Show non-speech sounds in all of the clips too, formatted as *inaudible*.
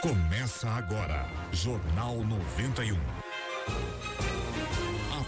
Começa agora, Jornal 91.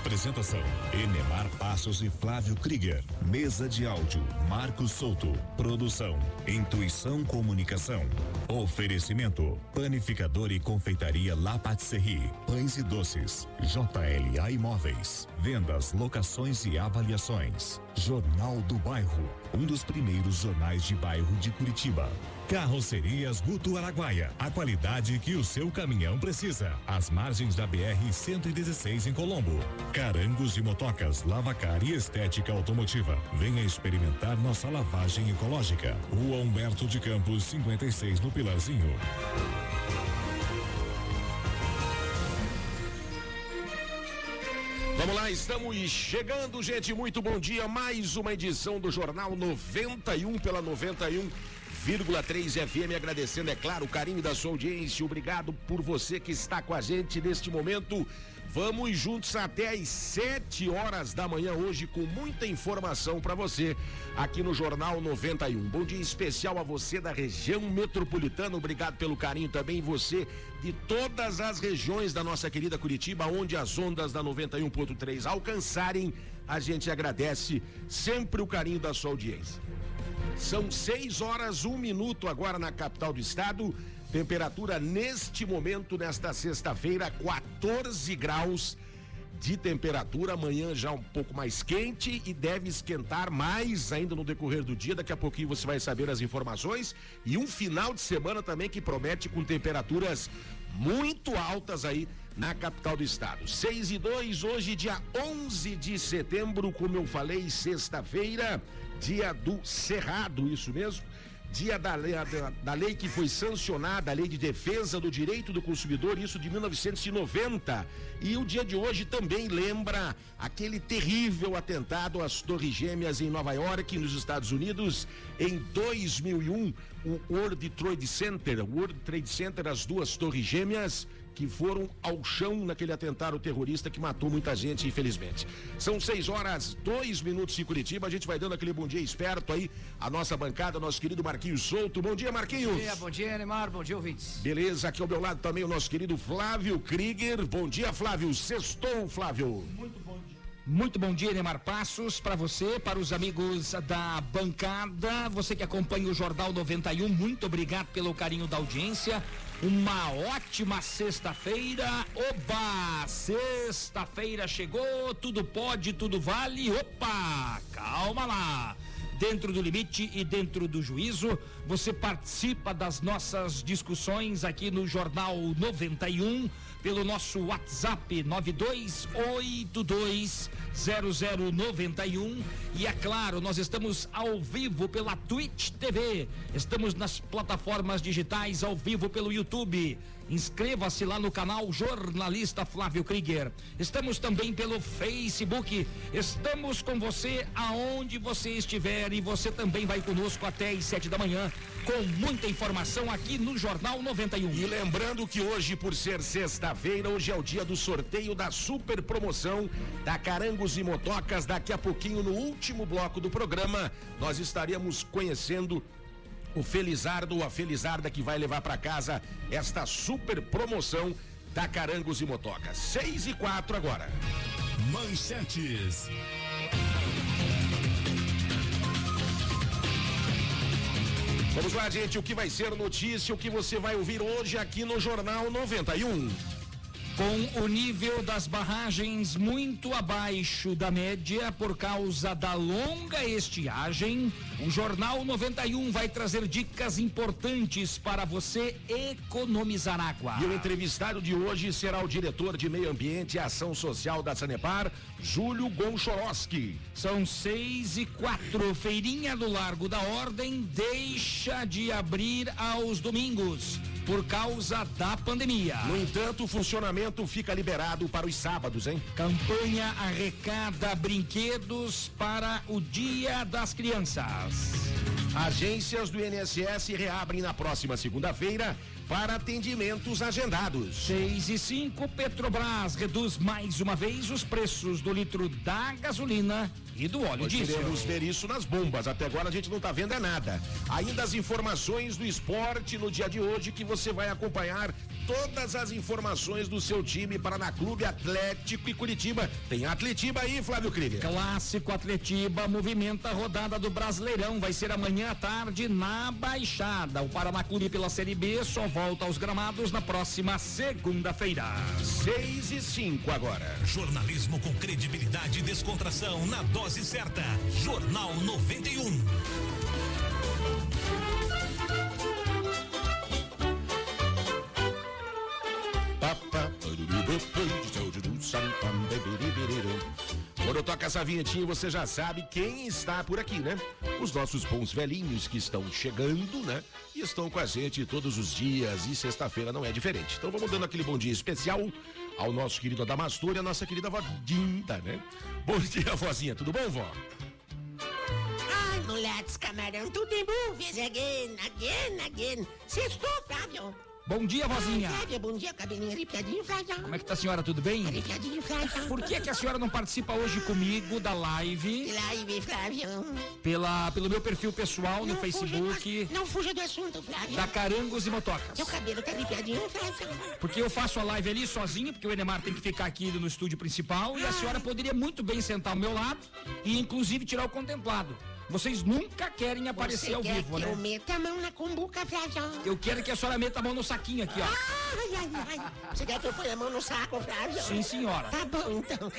Apresentação: Enemar Passos e Flávio Krieger. Mesa de áudio: Marcos Souto. Produção: Intuição Comunicação. Oferecimento: Panificador e Confeitaria La Patisserie. Pães e doces. JLA Imóveis. Vendas, locações e avaliações. Jornal do Bairro. Um dos primeiros jornais de bairro de Curitiba. Carrocerias Guto Araguaia. A qualidade que o seu caminhão precisa. Às margens da BR 116 em Colombo. Carangos e motocas, lavacar e estética automotiva. Venha experimentar nossa lavagem ecológica. Rua Humberto de Campos, 56 no Pilarzinho. Vamos lá, estamos chegando, gente. Muito bom dia. Mais uma edição do Jornal 91 pela 91,3 FM. Agradecendo, é claro, o carinho da sua audiência. Obrigado por você que está com a gente neste momento. Vamos juntos até às 7 horas da manhã hoje com muita informação para você aqui no Jornal 91. Bom dia especial a você da região metropolitana. Obrigado pelo carinho também você de todas as regiões da nossa querida Curitiba, onde as ondas da 91.3 alcançarem. A gente agradece sempre o carinho da sua audiência. São 6 horas, um minuto agora na capital do estado. Temperatura neste momento, nesta sexta-feira, 14 graus de temperatura. Amanhã já um pouco mais quente e deve esquentar mais ainda no decorrer do dia. Daqui a pouquinho você vai saber as informações. E um final de semana também que promete com temperaturas muito altas aí na capital do estado. 6 e 2, hoje, dia 11 de setembro, como eu falei, sexta-feira, dia do Cerrado, isso mesmo dia da lei, da, da lei que foi sancionada, a lei de defesa do direito do consumidor, isso de 1990. E o dia de hoje também lembra aquele terrível atentado às Torres Gêmeas em Nova York, nos Estados Unidos, em 2001, o World Trade Center, World Trade Center, as duas Torres Gêmeas que foram ao chão naquele atentado terrorista que matou muita gente, infelizmente. São seis horas, dois minutos em Curitiba. A gente vai dando aquele bom dia esperto aí, a nossa bancada, nosso querido Marquinhos Souto. Bom dia, Marquinhos. Bom dia, bom dia, Neymar. Bom dia, ouvintes. Beleza, aqui ao meu lado também o nosso querido Flávio Krieger. Bom dia, Flávio. Sextou, Flávio. Muito bom dia. Muito bom dia, Neymar Passos, para você, para os amigos da bancada, você que acompanha o Jornal 91, muito obrigado pelo carinho da audiência. Uma ótima sexta-feira. Oba! Sexta-feira chegou, tudo pode, tudo vale. Opa! Calma lá dentro do limite e dentro do juízo. Você participa das nossas discussões aqui no Jornal 91 pelo nosso WhatsApp 92820091 e é claro, nós estamos ao vivo pela Twitch TV. Estamos nas plataformas digitais ao vivo pelo YouTube. Inscreva-se lá no canal Jornalista Flávio Krieger. Estamos também pelo Facebook. Estamos com você aonde você estiver e você também vai conosco até às sete da manhã com muita informação aqui no Jornal 91. E lembrando que hoje, por ser sexta-feira, hoje é o dia do sorteio da super promoção da Carangos e Motocas. Daqui a pouquinho, no último bloco do programa, nós estaremos conhecendo o Felizardo ou a Felizarda que vai levar para casa esta super promoção da Carangos e Motocas. 6 e 4 agora. Manchetes. Vamos lá, gente, o que vai ser notícia, o que você vai ouvir hoje aqui no Jornal 91. Com o nível das barragens muito abaixo da média por causa da longa estiagem, o Jornal 91 vai trazer dicas importantes para você economizar água. E o entrevistado de hoje será o diretor de Meio Ambiente e Ação Social da Sanepar, Júlio Gonchorowski. São seis e quatro. Feirinha do Largo da Ordem deixa de abrir aos domingos por causa da pandemia. No entanto, o funcionamento fica liberado para os sábados, hein? Campanha arrecada brinquedos para o Dia das Crianças. Agências do INSS reabrem na próxima segunda-feira para atendimentos agendados. 6 e 5, Petrobras reduz mais uma vez os preços do litro da gasolina e do óleo Nós diesel. Queremos ver isso nas bombas. Até agora a gente não está vendo é nada. Ainda as informações do esporte no dia de hoje que você vai acompanhar todas as informações do seu time Paraná Clube Atlético e Curitiba. Tem Atletiba aí, Flávio Krieger. Clássico Atletiba movimenta a rodada do Brasileirão. Vai ser amanhã à tarde na Baixada. O Paraná Clube pela Série B só volta aos gramados na próxima segunda-feira. 6 e 5 agora. Jornalismo com credibilidade e descontração na dose certa. Jornal 91. Quando toca essa vinhetinha, você já sabe quem está por aqui, né? Os nossos bons velhinhos que estão chegando, né? E estão com a gente todos os dias e sexta-feira não é diferente. Então vamos dando aquele bom dia especial ao nosso querido Adamastor e a nossa querida vó Dinda, né? Bom dia, vozinha. Tudo bom, vó? Ai, moleques, camarão, tudo em movies again, again, again. Sextou, Flávio. Bom dia, vozinha. Flávio, bom dia, cabelinho arrepiadinho, Flávio. Como é que tá a senhora? Tudo bem? Arrepiadinho, Flávio. Por que, que a senhora não participa hoje comigo da live Live, Flávio. pela, pelo meu perfil pessoal no Não fuja Facebook do- não fuja do assunto, Flávio. da Carangos e Motocas? Seu cabelo tá arrepiadinho, Flávio. Porque eu faço a live ali sozinho, porque o Enemar tem que ficar aqui no estúdio principal e a senhora poderia muito bem sentar ao meu lado e inclusive tirar o contemplado. Vocês nunca querem aparecer Você ao quer vivo, que eu né? meta a mão na cumbuca, Flávio? Eu quero que a senhora meta a mão no saquinho aqui, ó. Ai, ai, ai. Você quer que eu ponha a mão no saco, Flávio? Sim, senhora. Tá bom, então.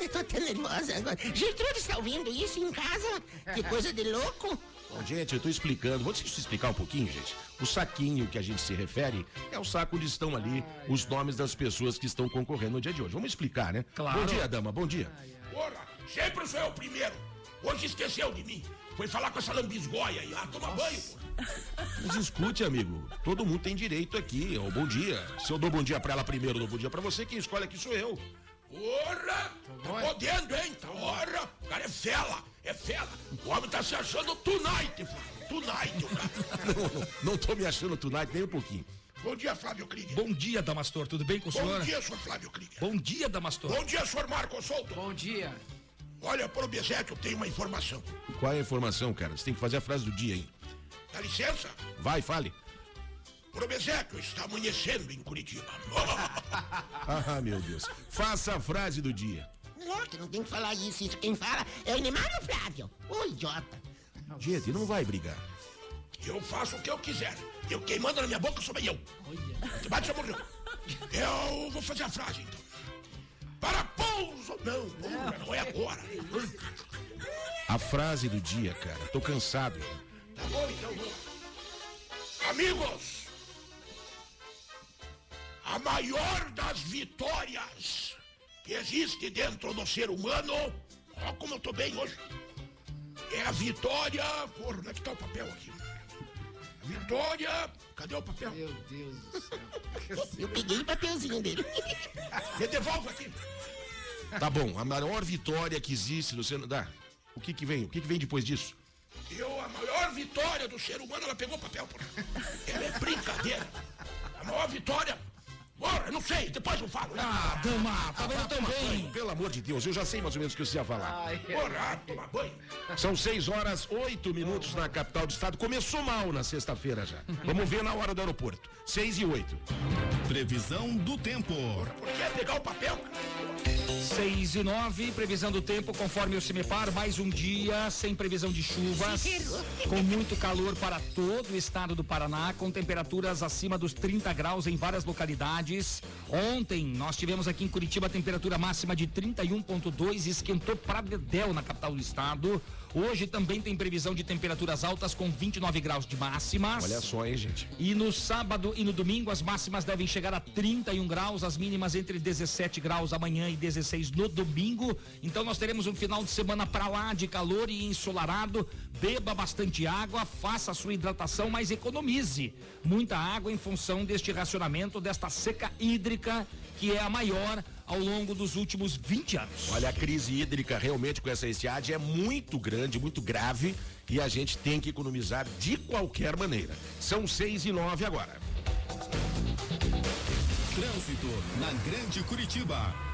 Eu tô tão nervosa agora. Gertrude está ouvindo isso em casa? Que coisa de louco. Bom, gente, eu tô explicando. Vou te explicar um pouquinho, gente. O saquinho que a gente se refere é o saco onde estão ali os nomes das pessoas que estão concorrendo no dia de hoje. Vamos explicar, né? Claro. Bom dia, dama. Bom dia. Porra, sempre sou eu o primeiro. Hoje esqueceu de mim. Foi falar com essa lambisgoia aí. Ah, toma banho, pô. Mas escute, amigo. Todo mundo tem direito aqui ao bom dia. Se eu dou bom dia pra ela primeiro, eu dou bom dia pra você, quem escolhe aqui sou eu. Porra, tá podendo, hein? Porra, o cara é fela, é fela. O homem tá se achando tonight, Flávio. Tonight, cara. *laughs* Não, não, não tô me achando tonight nem um pouquinho. Bom dia, Flávio Krieger. Bom dia, Damastor. Tudo bem com o Bom senhor? dia, senhor Flávio Krieger. Bom dia, Damastor. Bom dia, senhor Marco Souto. Bom dia. Olha, pro Bezete, eu tenho uma informação. Qual é a informação, cara? Você tem que fazer a frase do dia, hein? Dá licença? Vai, fale. Pro Bezete, está amanhecendo em Curitiba. *laughs* Ah, meu Deus. Faça a frase do dia. Lógico, não tem que falar isso. Isso quem fala é o Neymar ou o Flávio? Ô, idiota. Gente, não vai brigar. Eu faço o que eu quiser. Eu, quem manda na minha boca sou eu. Te bate, já morreu. Eu vou fazer a frase, então. Não, porra, não é agora. A frase do dia, cara. Tô cansado. Tá bom, então vou. Amigos! A maior das vitórias que existe dentro do ser humano, ó como eu tô bem hoje, é a vitória. Porra, onde é que tá o papel aqui? Vitória. Cadê o papel? Eu peguei o papelzinho dele. *laughs* Me devolve aqui. Tá bom, a maior vitória que existe no Senado. Dá. O que que vem? O que que vem depois disso? Eu, a maior vitória do ser humano, ela pegou papel, porra. Ela é brincadeira. A maior vitória. Porra, eu não sei, depois eu falo. né? Ah, dama, tá vendo tão bem? Pelo amor de Deus, eu já sei mais ou menos o que você ia falar. Porra, tomar banho. São 6 horas, 8 minutos na capital do estado. Começou mal na sexta-feira já. Vamos ver na hora do aeroporto. 6 e 8. Previsão do tempo. Por que pegar o papel? cara? 6 e 9, previsão do tempo conforme o CIMEPAR, mais um dia sem previsão de chuvas, com muito calor para todo o estado do Paraná, com temperaturas acima dos 30 graus em várias localidades. Ontem nós tivemos aqui em Curitiba a temperatura máxima de 31,2, esquentou para Dedéu na capital do estado. Hoje também tem previsão de temperaturas altas com 29 graus de máximas. Olha só, hein, gente. E no sábado e no domingo as máximas devem chegar a 31 graus, as mínimas entre 17 graus amanhã e 16 no domingo. Então nós teremos um final de semana para lá de calor e ensolarado. Beba bastante água, faça a sua hidratação, mas economize muita água em função deste racionamento, desta seca hídrica que é a maior ao longo dos últimos 20 anos. Olha, a crise hídrica realmente com essa estiagem é muito grande, muito grave e a gente tem que economizar de qualquer maneira. São seis e nove agora. Trânsito na Grande Curitiba.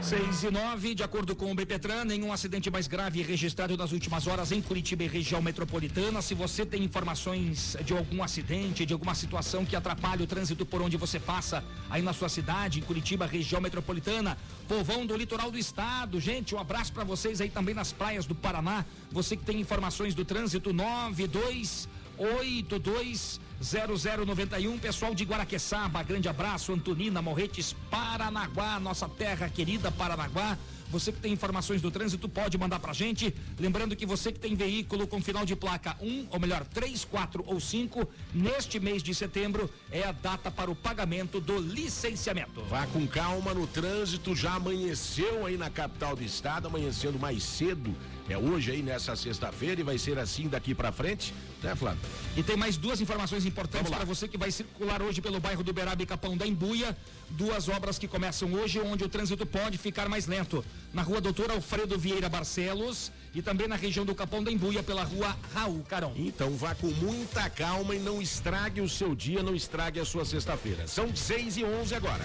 6 e 9, de acordo com o BPTran, nenhum acidente mais grave registrado nas últimas horas em Curitiba e região metropolitana. Se você tem informações de algum acidente, de alguma situação que atrapalhe o trânsito por onde você passa aí na sua cidade, em Curitiba, região metropolitana, povão do litoral do estado, gente, um abraço para vocês aí também nas praias do Paraná. Você que tem informações do trânsito, 92 82 0091, pessoal de Guaraqueçaba, grande abraço, Antonina Morretes, Paranaguá, nossa terra querida Paranaguá. Você que tem informações do trânsito pode mandar pra gente. Lembrando que você que tem veículo com final de placa 1, ou melhor, 3, 4 ou 5, neste mês de setembro é a data para o pagamento do licenciamento. Vá com calma no trânsito, já amanheceu aí na capital do estado, amanhecendo mais cedo. É hoje aí nessa sexta-feira e vai ser assim daqui pra frente, né, Flávio? E tem mais duas informações importantes para você que vai circular hoje pelo bairro do Beraba e Capão da Embuia. Duas obras que começam hoje, onde o trânsito pode ficar mais lento. Na rua Doutor Alfredo Vieira Barcelos e também na região do Capão da Embuia, pela rua Raul Carão. Então vá com muita calma e não estrague o seu dia, não estrague a sua sexta-feira. São seis e onze agora.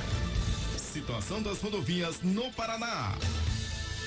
Situação das rodovias no Paraná.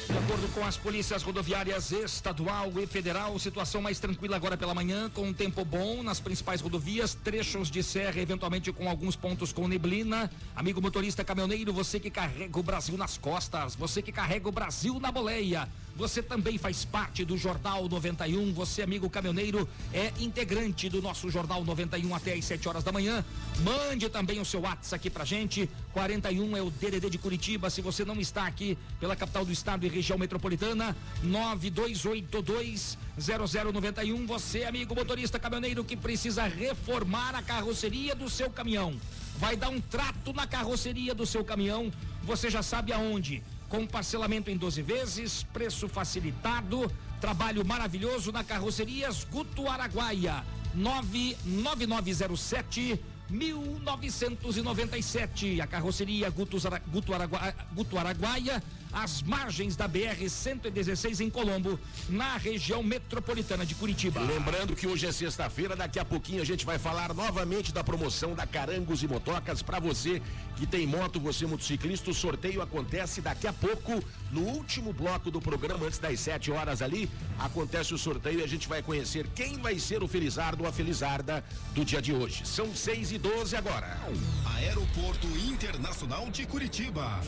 De acordo com as polícias rodoviárias estadual e federal, situação mais tranquila agora pela manhã, com um tempo bom nas principais rodovias, trechos de serra, eventualmente com alguns pontos com neblina. Amigo motorista caminhoneiro, você que carrega o Brasil nas costas, você que carrega o Brasil na boleia. Você também faz parte do Jornal 91. Você, amigo caminhoneiro, é integrante do nosso Jornal 91 até às 7 horas da manhã. Mande também o seu WhatsApp aqui pra gente. 41 é o DDD de Curitiba. Se você não está aqui pela capital do estado e região metropolitana, 9282 0091. Você, amigo motorista caminhoneiro que precisa reformar a carroceria do seu caminhão. Vai dar um trato na carroceria do seu caminhão. Você já sabe aonde com parcelamento em 12 vezes, preço facilitado, trabalho maravilhoso na carrocerias Guto Araguaia, 99907 1997. A carroceria Guto, Guto, Guto Araguaia às margens da BR 116 em Colombo, na região metropolitana de Curitiba. Lembrando que hoje é sexta-feira, daqui a pouquinho a gente vai falar novamente da promoção da Carangos e Motocas para você que tem moto, você motociclista. O sorteio acontece daqui a pouco, no último bloco do programa, antes das 7 horas ali. Acontece o sorteio e a gente vai conhecer quem vai ser o Felizardo ou a Felizarda do dia de hoje. São 6 e 12 agora. Aeroporto Internacional de Curitiba.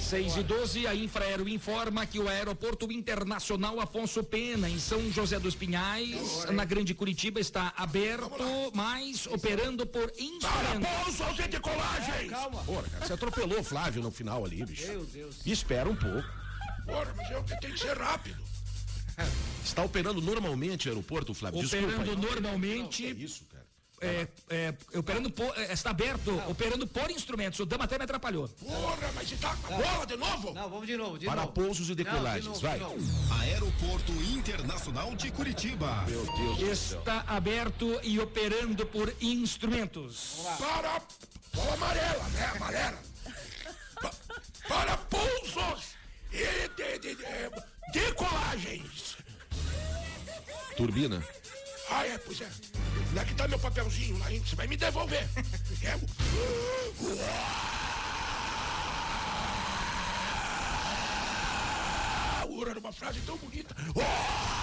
6 e 12, a Infraero informa que o Aeroporto Internacional Afonso Pena, em São José dos Pinhais, na Grande Curitiba, está aberto, mas operando por Para instrumento. pouso aos decolagens! Calma. Porra, cara, você atropelou o Flávio no final ali, bicho. Meu Deus. Espera um pouco. Porra, mas eu tenho que ser rápido. *laughs* Está operando normalmente o aeroporto, Flávio? Desculpa Operando aí. normalmente, É isso. É, é, operando por, é, está aberto, operando por instrumentos. O Dama até me atrapalhou. Porra, mas você tá com a bola de novo? Não, vamos de novo, de Para novo. pousos e Não, de decolagens, novo, vai. de. Aeroporto Internacional de Curitiba. Meu Deus. Está aberto e operando por instrumentos. Para. Bola amarela, né? Amarela. Pa- para pousos e de, de- de- decolagens. Turbina. Ah, é, pois é. Onde é que tá meu papelzinho lá, hein? Você vai me devolver. *laughs* É o. Ura, era uma frase tão bonita. Não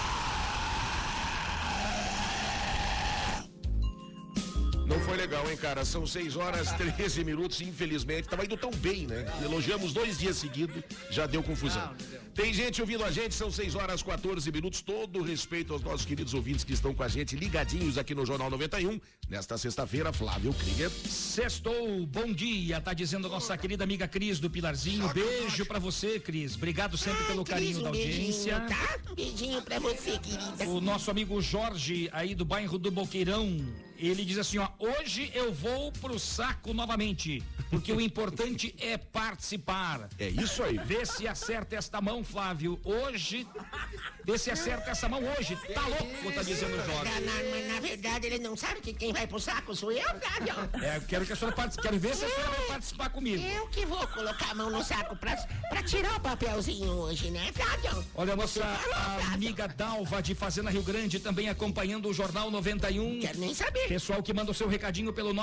foi legal, hein, cara? São 6 horas 13 minutos, infelizmente. Tava indo tão bem, né? Elogiamos dois dias seguidos, já deu confusão. Tem gente ouvindo a gente, são 6 horas 14 minutos. Todo respeito aos nossos queridos ouvintes que estão com a gente, ligadinhos aqui no Jornal 91. Nesta sexta-feira, Flávio Krieger. Sextou, bom dia, tá dizendo a nossa querida amiga Cris do Pilarzinho. Beijo pra você, Cris. Obrigado sempre pelo carinho da um beijinho, audiência. tá? Um beijinho pra você, querida. O nosso amigo Jorge, aí do bairro do Boqueirão, Ele diz assim, ó, hoje eu vou pro saco novamente, porque o importante é participar. É isso aí. Vê se acerta esta mão, Flávio. Hoje, vê se acerta essa mão hoje. Tá louco, tá dizendo o Jorge. Na, na- mas na verdade ele não sabe que quem vai pro saco sou eu, Flávio. É, eu quero que a senhora participe, quero ver se a senhora vai participar comigo. Eu que vou colocar a mão no saco pra, pra tirar o papelzinho hoje, né, Flávio? Olha, a nossa falou, Flávio. amiga Dalva de Fazenda Rio Grande também acompanhando o Jornal 91. Quero nem saber. Pessoal que manda o seu recadinho pelo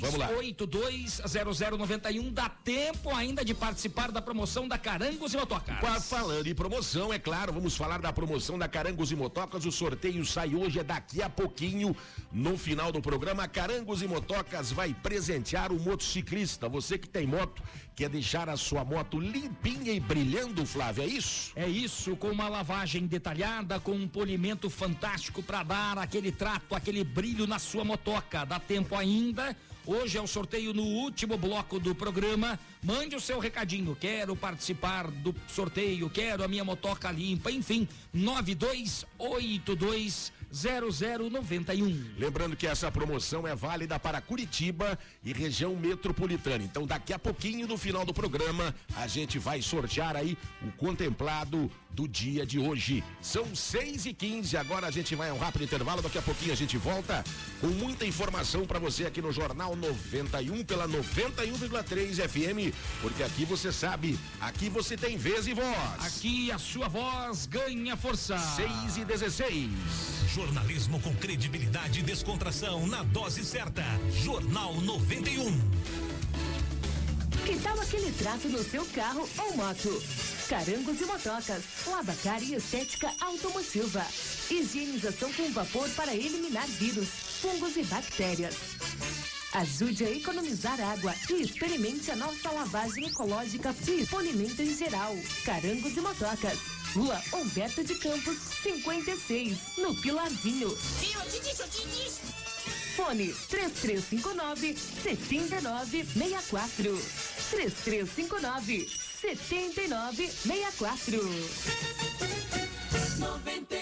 Vamos lá. 92820091 dá tempo ainda de participar da promoção da Carangos e Motocas. Falando em promoção, é claro, vamos falar da promoção da Carangos e Motocas. O sorteio sai hoje, é daqui a pouquinho. No final do programa, Carangos e Motocas vai presentear o motociclista. Você que tem moto, deixar a sua moto limpinha e brilhando, Flávio, é isso? É isso, com uma lavagem detalhada, com um polimento fantástico para dar aquele trato, aquele brilho na sua motoca. Dá tempo ainda. Hoje é o sorteio no último bloco do programa. Mande o seu recadinho. Quero participar do sorteio, quero a minha motoca limpa. Enfim, 92820091. Lembrando que essa promoção é válida para Curitiba e região metropolitana. Então, daqui a pouquinho, no final do programa, a gente vai sortear aí o contemplado do dia de hoje. São 6 e 15 agora a gente vai a um rápido intervalo. Daqui a pouquinho a gente volta com muita informação para você aqui no Jornal 91 pela 91,3 FM. Porque aqui você sabe, aqui você tem vez e voz. Aqui a sua voz ganha força. 6 e 16. Jornalismo com credibilidade e descontração na dose certa. Jornal 91. Que tal aquele trato no seu carro ou moto? Carangos e motocas, lavacar e estética automotiva. Higienização com vapor para eliminar vírus, fungos e bactérias. Ajude a economizar água e experimente a nossa lavagem ecológica e polimento em geral. Carangos e motocas. Rua Humberto de Campos, 56, no Pilarzinho. Eu te disse, eu te disse. Fone 3359 7964. 3359 7964. 91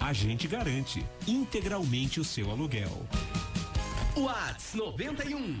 A gente garante integralmente o seu aluguel. Whats 91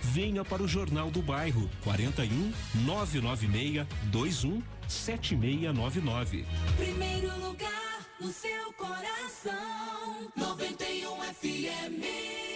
Venha para o Jornal do Bairro 41 996 21 7699. Primeiro lugar, no seu coração. 91 FM.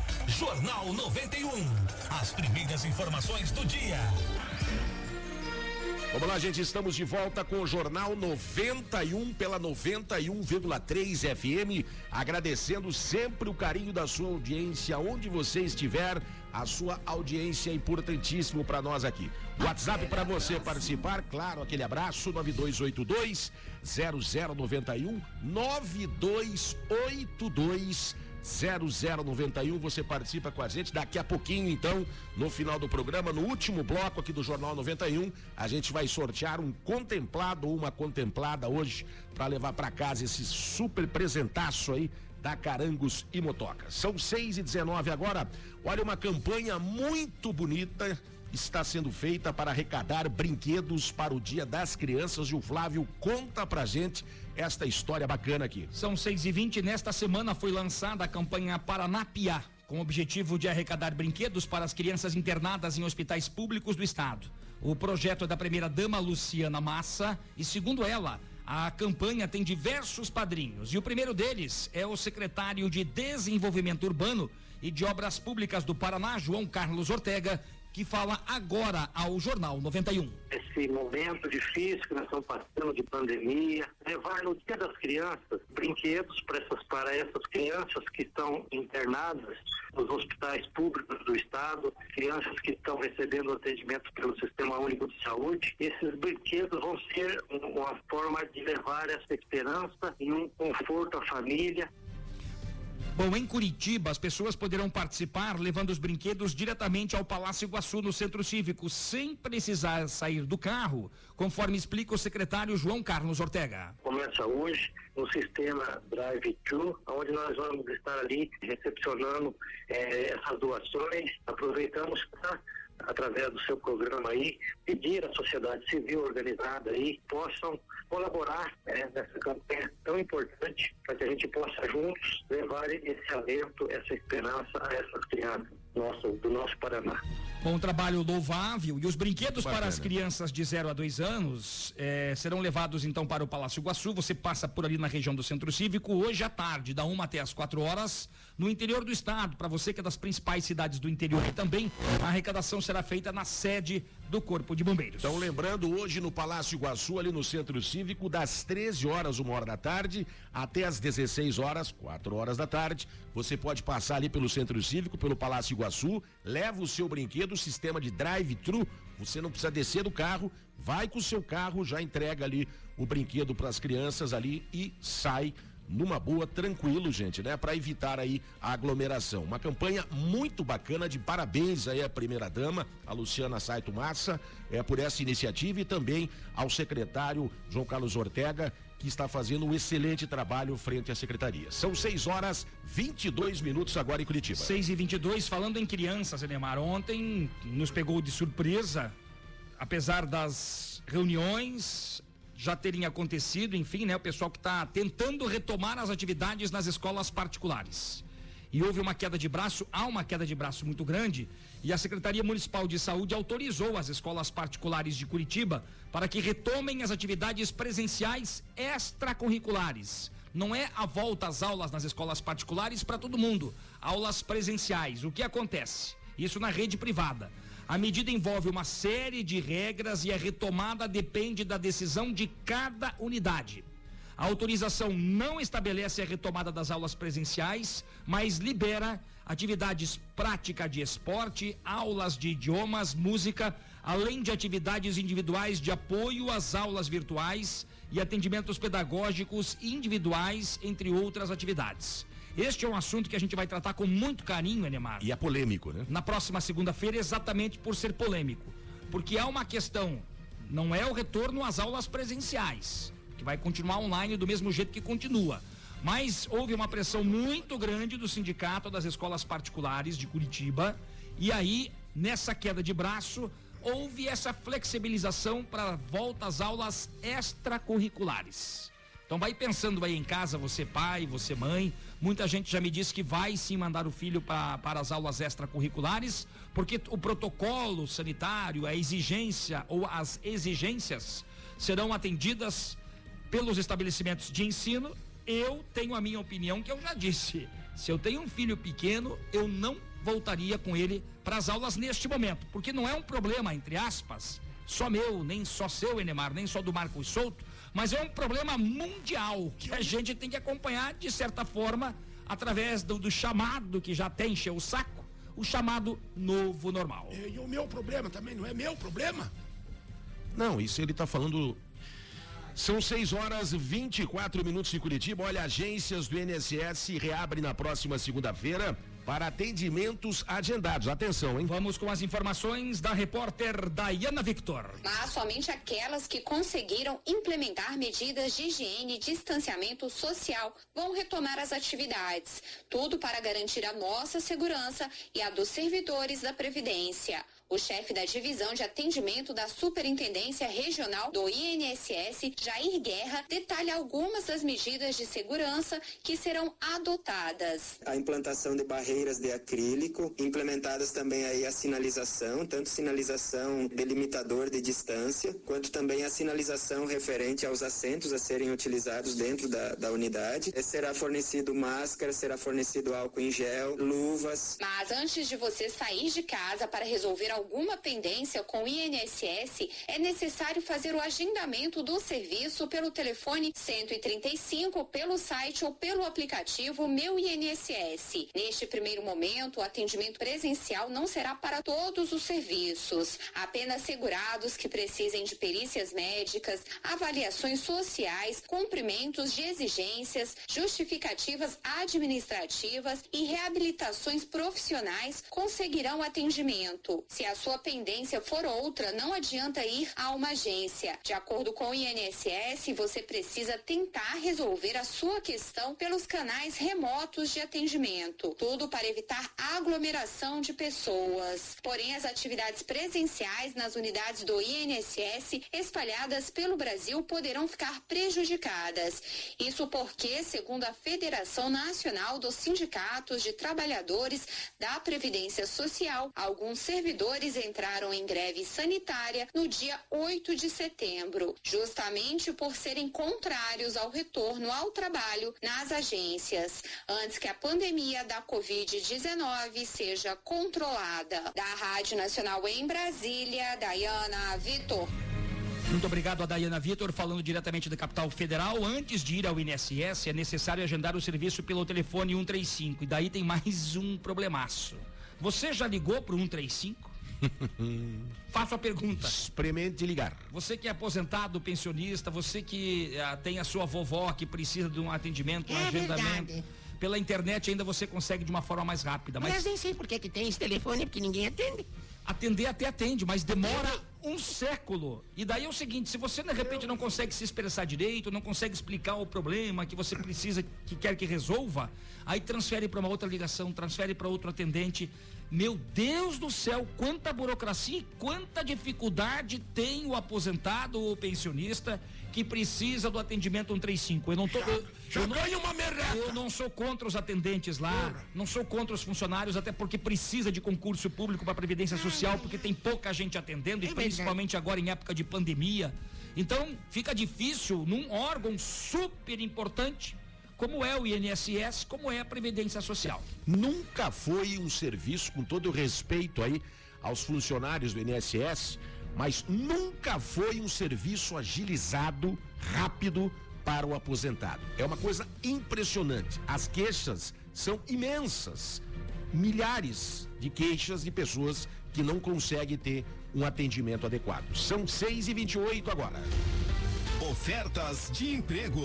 Jornal 91. As primeiras informações do dia. Vamos lá, gente, estamos de volta com o Jornal 91 pela 91,3 FM, agradecendo sempre o carinho da sua audiência, onde você estiver, a sua audiência é importantíssimo para nós aqui. WhatsApp para você participar, claro, aquele abraço 9282 0091 9282 0091, você participa com a gente. Daqui a pouquinho, então, no final do programa, no último bloco aqui do Jornal 91, a gente vai sortear um contemplado ou uma contemplada hoje para levar para casa esse super presentaço aí da Carangos e Motocas. São 6 e 19 agora. Olha, uma campanha muito bonita está sendo feita para arrecadar brinquedos para o Dia das Crianças e o Flávio conta pra gente esta história bacana aqui. São 6 e 20 Nesta semana foi lançada a campanha Paranapiá, com o objetivo de arrecadar brinquedos para as crianças internadas em hospitais públicos do estado. O projeto é da primeira-dama Luciana Massa e, segundo ela, a campanha tem diversos padrinhos. E o primeiro deles é o secretário de Desenvolvimento Urbano e de Obras Públicas do Paraná, João Carlos Ortega, que fala agora ao Jornal 91. Esse momento difícil que nós estamos passando de pandemia, levar no Dia das Crianças brinquedos para essas, para essas crianças que estão internadas nos hospitais públicos do Estado, crianças que estão recebendo atendimento pelo Sistema Único de Saúde. Esses brinquedos vão ser uma forma de levar essa esperança e um conforto à família Bom, em Curitiba, as pessoas poderão participar levando os brinquedos diretamente ao Palácio Iguaçu, no Centro Cívico, sem precisar sair do carro, conforme explica o secretário João Carlos Ortega. Começa hoje no sistema Drive-Thru, onde nós vamos estar ali recepcionando eh, essas doações. Aproveitamos para através do seu programa aí, pedir à sociedade civil organizada aí possam colaborar né, nessa campanha tão importante para que a gente possa juntos levar esse alento, essa esperança a essas crianças nosso, do nosso Paraná. Bom trabalho louvável. E os brinquedos Bacana. para as crianças de 0 a 2 anos eh, serão levados então para o Palácio Iguaçu. Você passa por ali na região do Centro Cívico hoje à tarde, da 1 até as 4 horas, no interior do estado. Para você que é das principais cidades do interior e também a arrecadação será feita na sede do Corpo de Bombeiros. Então, lembrando, hoje no Palácio Iguaçu, ali no Centro Cívico, das 13 horas, uma hora da tarde, até as 16 horas, 4 horas da tarde, você pode passar ali pelo Centro Cívico, pelo Palácio Iguaçu, leva o seu brinquedo, sistema de drive-thru, você não precisa descer do carro, vai com o seu carro, já entrega ali o brinquedo para as crianças ali e sai numa boa, tranquilo, gente, né? Para evitar aí a aglomeração. Uma campanha muito bacana, de parabéns aí à primeira dama, a Luciana Saito Massa, é por essa iniciativa e também ao secretário João Carlos Ortega, que está fazendo um excelente trabalho frente à secretaria. São 6 horas 22 minutos agora em Curitiba. 6 e 22 falando em crianças, Enemar, ontem nos pegou de surpresa, apesar das reuniões, já terem acontecido, enfim, né? O pessoal que está tentando retomar as atividades nas escolas particulares. E houve uma queda de braço, há uma queda de braço muito grande, e a Secretaria Municipal de Saúde autorizou as escolas particulares de Curitiba para que retomem as atividades presenciais extracurriculares. Não é a volta às aulas nas escolas particulares para todo mundo, aulas presenciais. O que acontece? Isso na rede privada. A medida envolve uma série de regras e a retomada depende da decisão de cada unidade. A autorização não estabelece a retomada das aulas presenciais, mas libera atividades práticas de esporte, aulas de idiomas, música, além de atividades individuais de apoio às aulas virtuais e atendimentos pedagógicos individuais, entre outras atividades. Este é um assunto que a gente vai tratar com muito carinho, Enemar. E é polêmico, né? Na próxima segunda-feira, exatamente por ser polêmico. Porque há uma questão, não é o retorno às aulas presenciais, que vai continuar online do mesmo jeito que continua. Mas houve uma pressão muito grande do sindicato das escolas particulares de Curitiba. E aí, nessa queda de braço, houve essa flexibilização para volta às aulas extracurriculares. Então vai pensando aí em casa, você pai, você mãe. Muita gente já me disse que vai sim mandar o filho pra, para as aulas extracurriculares, porque o protocolo sanitário, a exigência ou as exigências serão atendidas pelos estabelecimentos de ensino. Eu tenho a minha opinião que eu já disse. Se eu tenho um filho pequeno, eu não voltaria com ele para as aulas neste momento, porque não é um problema, entre aspas, só meu, nem só seu, Enemar, nem só do Marcos Souto, mas é um problema mundial que a gente tem que acompanhar de certa forma através do, do chamado que já tem encheu o saco, o chamado novo normal. E, e o meu problema também não é meu problema? Não, isso ele está falando. São 6 horas 24 minutos em Curitiba. Olha, agências do INSS reabrem na próxima segunda-feira para atendimentos agendados. Atenção, hein? Vamos com as informações da repórter Dayana Victor. Mas somente aquelas que conseguiram implementar medidas de higiene e distanciamento social vão retomar as atividades. Tudo para garantir a nossa segurança e a dos servidores da Previdência. O chefe da divisão de atendimento da Superintendência Regional do INSS, Jair Guerra, detalha algumas das medidas de segurança que serão adotadas. A implantação de barreiras de acrílico, implementadas também aí a sinalização, tanto sinalização delimitador de distância, quanto também a sinalização referente aos assentos a serem utilizados dentro da, da unidade. E será fornecido máscara, será fornecido álcool em gel, luvas. Mas antes de você sair de casa para resolver alguma pendência com o INSS, é necessário fazer o agendamento do serviço pelo telefone 135, pelo site ou pelo aplicativo Meu INSS. Neste primeiro momento, o atendimento presencial não será para todos os serviços, apenas segurados que precisem de perícias médicas, avaliações sociais, cumprimentos de exigências, justificativas administrativas e reabilitações profissionais conseguirão atendimento. Se a sua pendência for outra, não adianta ir a uma agência. De acordo com o INSS, você precisa tentar resolver a sua questão pelos canais remotos de atendimento. Tudo para evitar aglomeração de pessoas. Porém, as atividades presenciais nas unidades do INSS espalhadas pelo Brasil poderão ficar prejudicadas. Isso porque, segundo a Federação Nacional dos Sindicatos de Trabalhadores da Previdência Social, alguns servidores entraram em greve sanitária no dia 8 de setembro, justamente por serem contrários ao retorno ao trabalho nas agências, antes que a pandemia da Covid-19 seja controlada. Da Rádio Nacional em Brasília, Dayana Vitor. Muito obrigado a Dayana Vitor, falando diretamente da capital federal. Antes de ir ao INSS, é necessário agendar o serviço pelo telefone 135. E daí tem mais um problemaço. Você já ligou para o 135? *laughs* Faço a pergunta. Experimente ligar. Você que é aposentado, pensionista, você que ah, tem a sua vovó que precisa de um atendimento, um É agendamento. verdade. Pela internet ainda você consegue de uma forma mais rápida. Mas Mas nem sei por que, que tem esse telefone, porque ninguém atende. atender até atende, mas demora um século. E daí é o seguinte, se você de repente não consegue se expressar direito, não consegue explicar o problema que você precisa, que quer que resolva, aí transfere para uma outra ligação, transfere para outro atendente. Meu Deus do céu, quanta burocracia e quanta dificuldade tem o aposentado ou o pensionista que precisa do atendimento 135. Eu não tô eu, Já eu não- uma merreca. eu não sou contra os atendentes lá, não sou contra os funcionários, até porque precisa de concurso público para Previdência Social, porque tem pouca gente atendendo, e É. principalmente agora em época de pandemia. Então, fica difícil num órgão super importante, como é o INSS, como é a Previdência Social. Nunca foi um serviço, com todo o respeito aí aos funcionários do INSS, mas nunca foi um serviço agilizado, rápido para o aposentado. É uma coisa impressionante. As queixas são imensas. Milhares de queixas de pessoas que não conseguem ter um atendimento adequado. São 6 e 28 agora. Ofertas de emprego.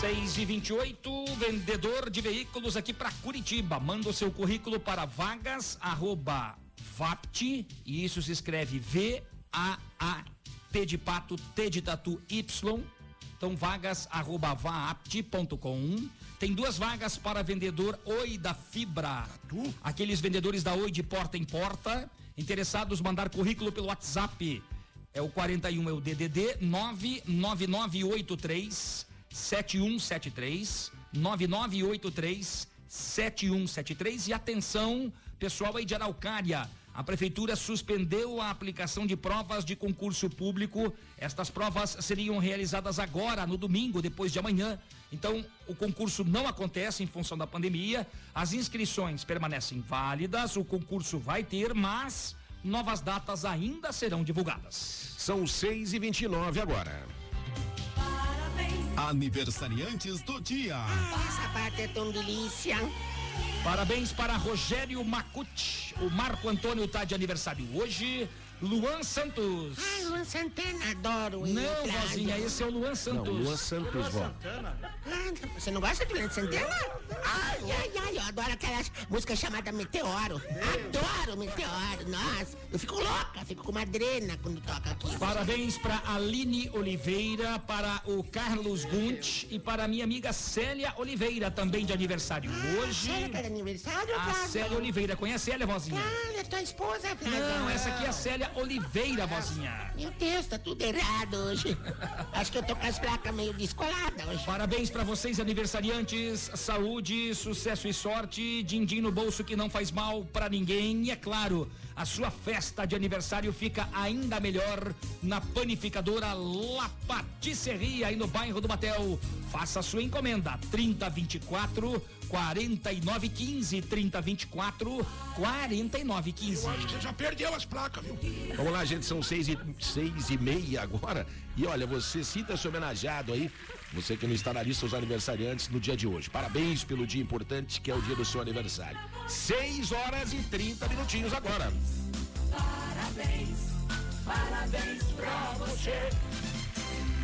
6 e 28 vendedor de veículos aqui para Curitiba. Manda o seu currículo para vagas arroba vapt, e isso se escreve V-A-A-T de pato, T de tatu, Y. Então, vagas arroba vaapt.com. Tem duas vagas para vendedor Oi da Fibra. Aqueles vendedores da Oi de porta em porta. Interessados, mandar currículo pelo WhatsApp. É o 41, é o DDD 99983 7173 9983 7173 e atenção, pessoal aí de Araucária. A prefeitura suspendeu a aplicação de provas de concurso público. Estas provas seriam realizadas agora, no domingo, depois de amanhã. Então, o concurso não acontece em função da pandemia. As inscrições permanecem válidas, o concurso vai ter, mas Novas datas ainda serão divulgadas. São 6 e 29 agora. Aniversariantes do dia. Essa parte é tão delícia. Parabéns para Rogério Macuti. O Marco Antônio está de aniversário hoje. Luan Santos. Ai, Luan Santana, adoro ele. Não, Praga. vozinha, esse é o Luan Santos. Não, Luan Santos, vó. Ah, Você não gosta de Luan Santana? Ai, ai, ai, eu adoro aquelas músicas chamadas Meteoro. Adoro Meteoro, nossa. Eu fico louca, fico com uma drena quando toca aqui. Parabéns para Aline Oliveira, para o Carlos Gunt e para a minha amiga Célia Oliveira, também de aniversário hoje. Célia tá de aniversário, A? Célia Oliveira, conhece a Célia, vozinha? Ah, é tua esposa, Flávio. Não, essa aqui é a Célia Oliveira, vozinha. Meu Deus, tá tudo errado hoje. *laughs* Acho que eu tô com as placas meio descoladas hoje. Parabéns para vocês, aniversariantes. Saúde, sucesso e sorte. Din-din no bolso que não faz mal para ninguém. E é claro, a sua festa de aniversário fica ainda melhor na panificadora La Patisserie, aí no bairro do Batel. Faça a sua encomenda. 3024 4915. 3024 4915. Eu acho que você já perdeu as placas, viu? Vamos lá, gente, são seis e, seis e meia agora. E olha, você sinta-se homenageado aí, você que não está na lista dos aniversariantes no dia de hoje. Parabéns pelo dia importante que é o dia do seu aniversário. 6 horas e 30 minutinhos agora. Parabéns, parabéns pra você.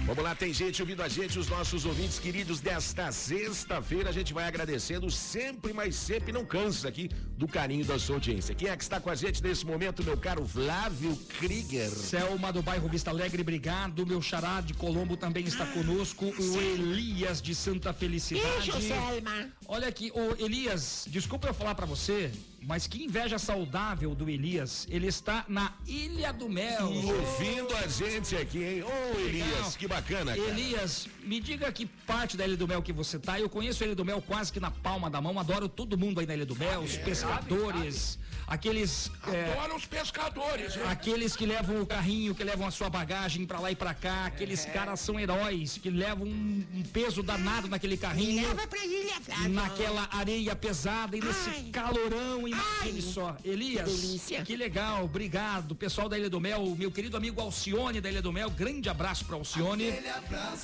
Vamos lá, tem gente ouvindo a gente, os nossos ouvintes queridos desta sexta-feira. A gente vai agradecendo sempre, mas sempre não cansa aqui do carinho da sua audiência. Quem é que está com a gente nesse momento, meu caro Flávio Krieger? Selma do bairro Vista Alegre, obrigado. Meu xará de Colombo também está conosco. O Elias de Santa Felicidade. Beijo, Selma. Olha aqui, o Elias, desculpa eu falar pra você, mas que inveja saudável do Elias. Ele está na Ilha do Mel. E ouvindo a gente aqui, hein? Ô, Elias, que bacana, cara. Elias, me diga que parte da Ilha do Mel que você tá. Eu conheço a Ilha do Mel quase que na palma da mão. Adoro todo mundo aí na Ilha do Mel, os pescadores, aqueles. é, Adoro os pescadores, hein? Aqueles que levam o carrinho, que levam a sua bagagem pra lá e pra cá, aqueles caras são heróis, que levam um, um peso danado naquele carrinho. Leva pra ilha, Flávio. Naquela areia pesada e nesse Ai. calorão, imagine só. Elias, que delícia. que legal, obrigado. Pessoal da Ilha do Mel, meu querido amigo Alcione da Ilha do Mel, grande abraço para Alcione.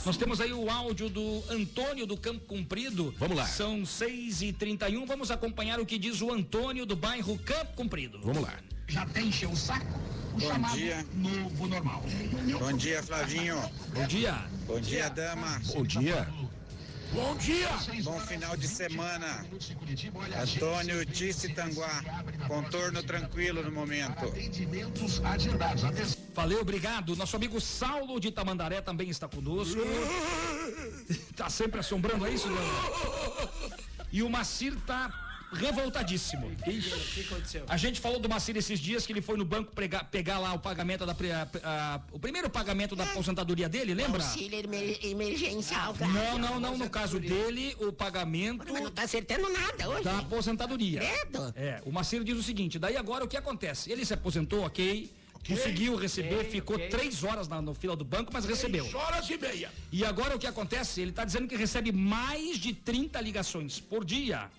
Nós temos aí o áudio do Antônio do Campo Comprido. Vamos lá. São 6 e 31 vamos acompanhar o que diz o Antônio do bairro Campo Comprido. Vamos lá. Já até encheu o saco. O Bom chamado dia. novo normal. Bom dia, Flavinho. Bom dia. Bom dia, dama. Bom dia. Bom dia. Bom final de semana. Antônio Tice Tanguá. Contorno tranquilo no momento. Atendimentos agendados. Atenção. Valeu, obrigado. Nosso amigo Saulo de Tamandaré também está conosco. tá sempre assombrando, é isso, Leandro? E o Macir tá revoltadíssimo. A gente falou do Macir esses dias que ele foi no banco pregar- pegar lá o pagamento da a- a- o primeiro pagamento da aposentadoria dele, lembra? Auxílio emer- emergencial, Flávio. Não, não, não. No caso dele, o pagamento Mas não tá acertando nada hoje. da aposentadoria. Credo. É, o Macir diz o seguinte: daí agora o que acontece? Ele se aposentou, ok. Conseguiu receber, ficou três horas na, no fila do banco, mas recebeu. Três horas e meia. E agora o que acontece? Ele está dizendo que recebe mais de 30 ligações por dia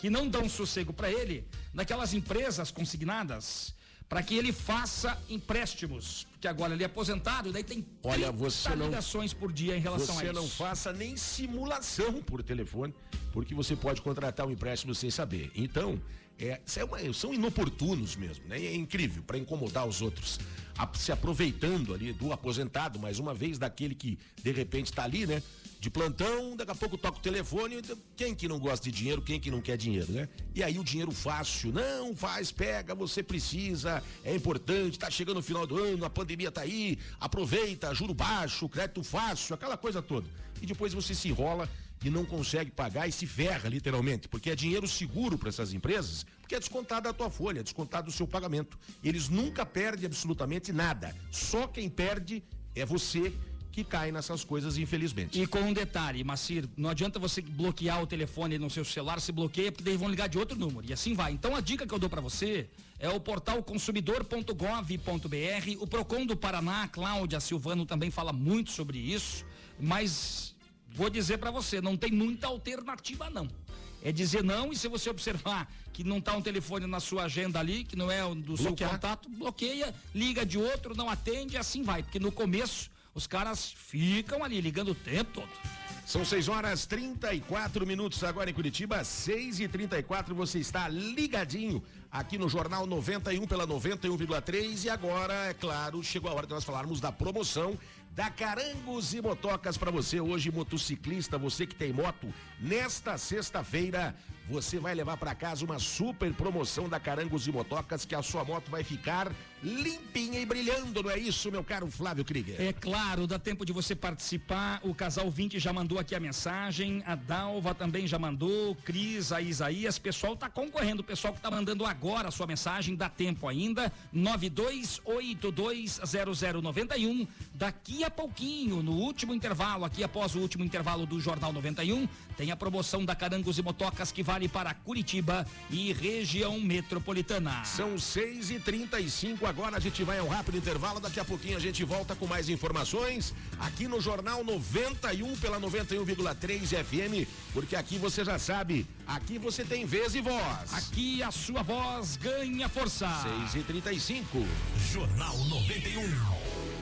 que não dão sossego para ele daquelas empresas consignadas para que ele faça empréstimos. Porque agora ele é aposentado, daí tem 30 Olha, você não- ligações por dia em relação a Você isso. não faça nem simulação por telefone, porque você pode contratar um empréstimo sem saber. Então, é, é uma- são inoportunos mesmo, né? É incrível para incomodar os outros. A- se aproveitando ali do aposentado, mais uma vez, daquele que de repente está ali, né? De plantão, daqui a pouco toca o telefone. Quem que não gosta de dinheiro, quem que não quer dinheiro, né? E aí o dinheiro fácil, não, faz, pega, você precisa, é importante, tá chegando o final do ano, a pandemia tá aí, aproveita, juro baixo, crédito fácil, aquela coisa toda. E depois você se enrola e não consegue pagar e se ferra, literalmente, porque é dinheiro seguro para essas empresas, porque é descontado da tua folha, é descontado do seu pagamento. Eles nunca perdem absolutamente nada. Só quem perde é você que cai nessas coisas, infelizmente. E com um detalhe, Macir, não adianta você bloquear o telefone no seu celular, se bloqueia, porque daí vão ligar de outro número. E assim vai. Então a dica que eu dou para você é o portal consumidor.gov.br. O Procon do Paraná, Cláudia Silvano também fala muito sobre isso, mas vou dizer para você, não tem muita alternativa não. é dizer não e se você observar que não está um telefone na sua agenda ali, que não é o do seu Bloquear. contato, bloqueia, liga de outro, não atende, assim vai. Porque no começo os caras ficam ali ligando o tempo todo. São 6 horas 34 minutos agora em Curitiba, 6 e 34 você está ligadinho aqui no Jornal 91 pela 91,3 e agora, é claro, chegou a hora de nós falarmos da promoção da Carangos e Motocas para você hoje, motociclista, você que tem moto, nesta sexta-feira você vai levar para casa uma super promoção da Carangos e Motocas que a sua moto vai ficar limpinha e brilhando, não é isso, meu caro Flávio Krieger? É claro, dá tempo de você participar. O casal 20 já mandou aqui a mensagem, a Dalva também já mandou, Cris, a Isaías, pessoal tá concorrendo, o pessoal que tá mandando agora a sua mensagem, dá tempo ainda. 92820091. Daqui a pouquinho, no último intervalo, aqui após o último intervalo do Jornal 91, tem a promoção da Carangos e Motocas que vale para Curitiba e região metropolitana. São 6 e 35 agora a gente vai ao rápido intervalo. Daqui a pouquinho a gente volta com mais informações aqui no Jornal 91 pela 91,3 FM, porque aqui você já sabe, aqui você tem vez e voz. Aqui a sua voz ganha força. 6 e 35 Jornal 91.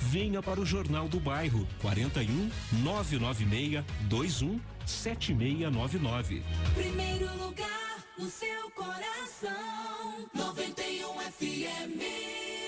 Venha para o Jornal do Bairro 41 996 21 7699. Primeiro lugar no seu coração. 91 FM.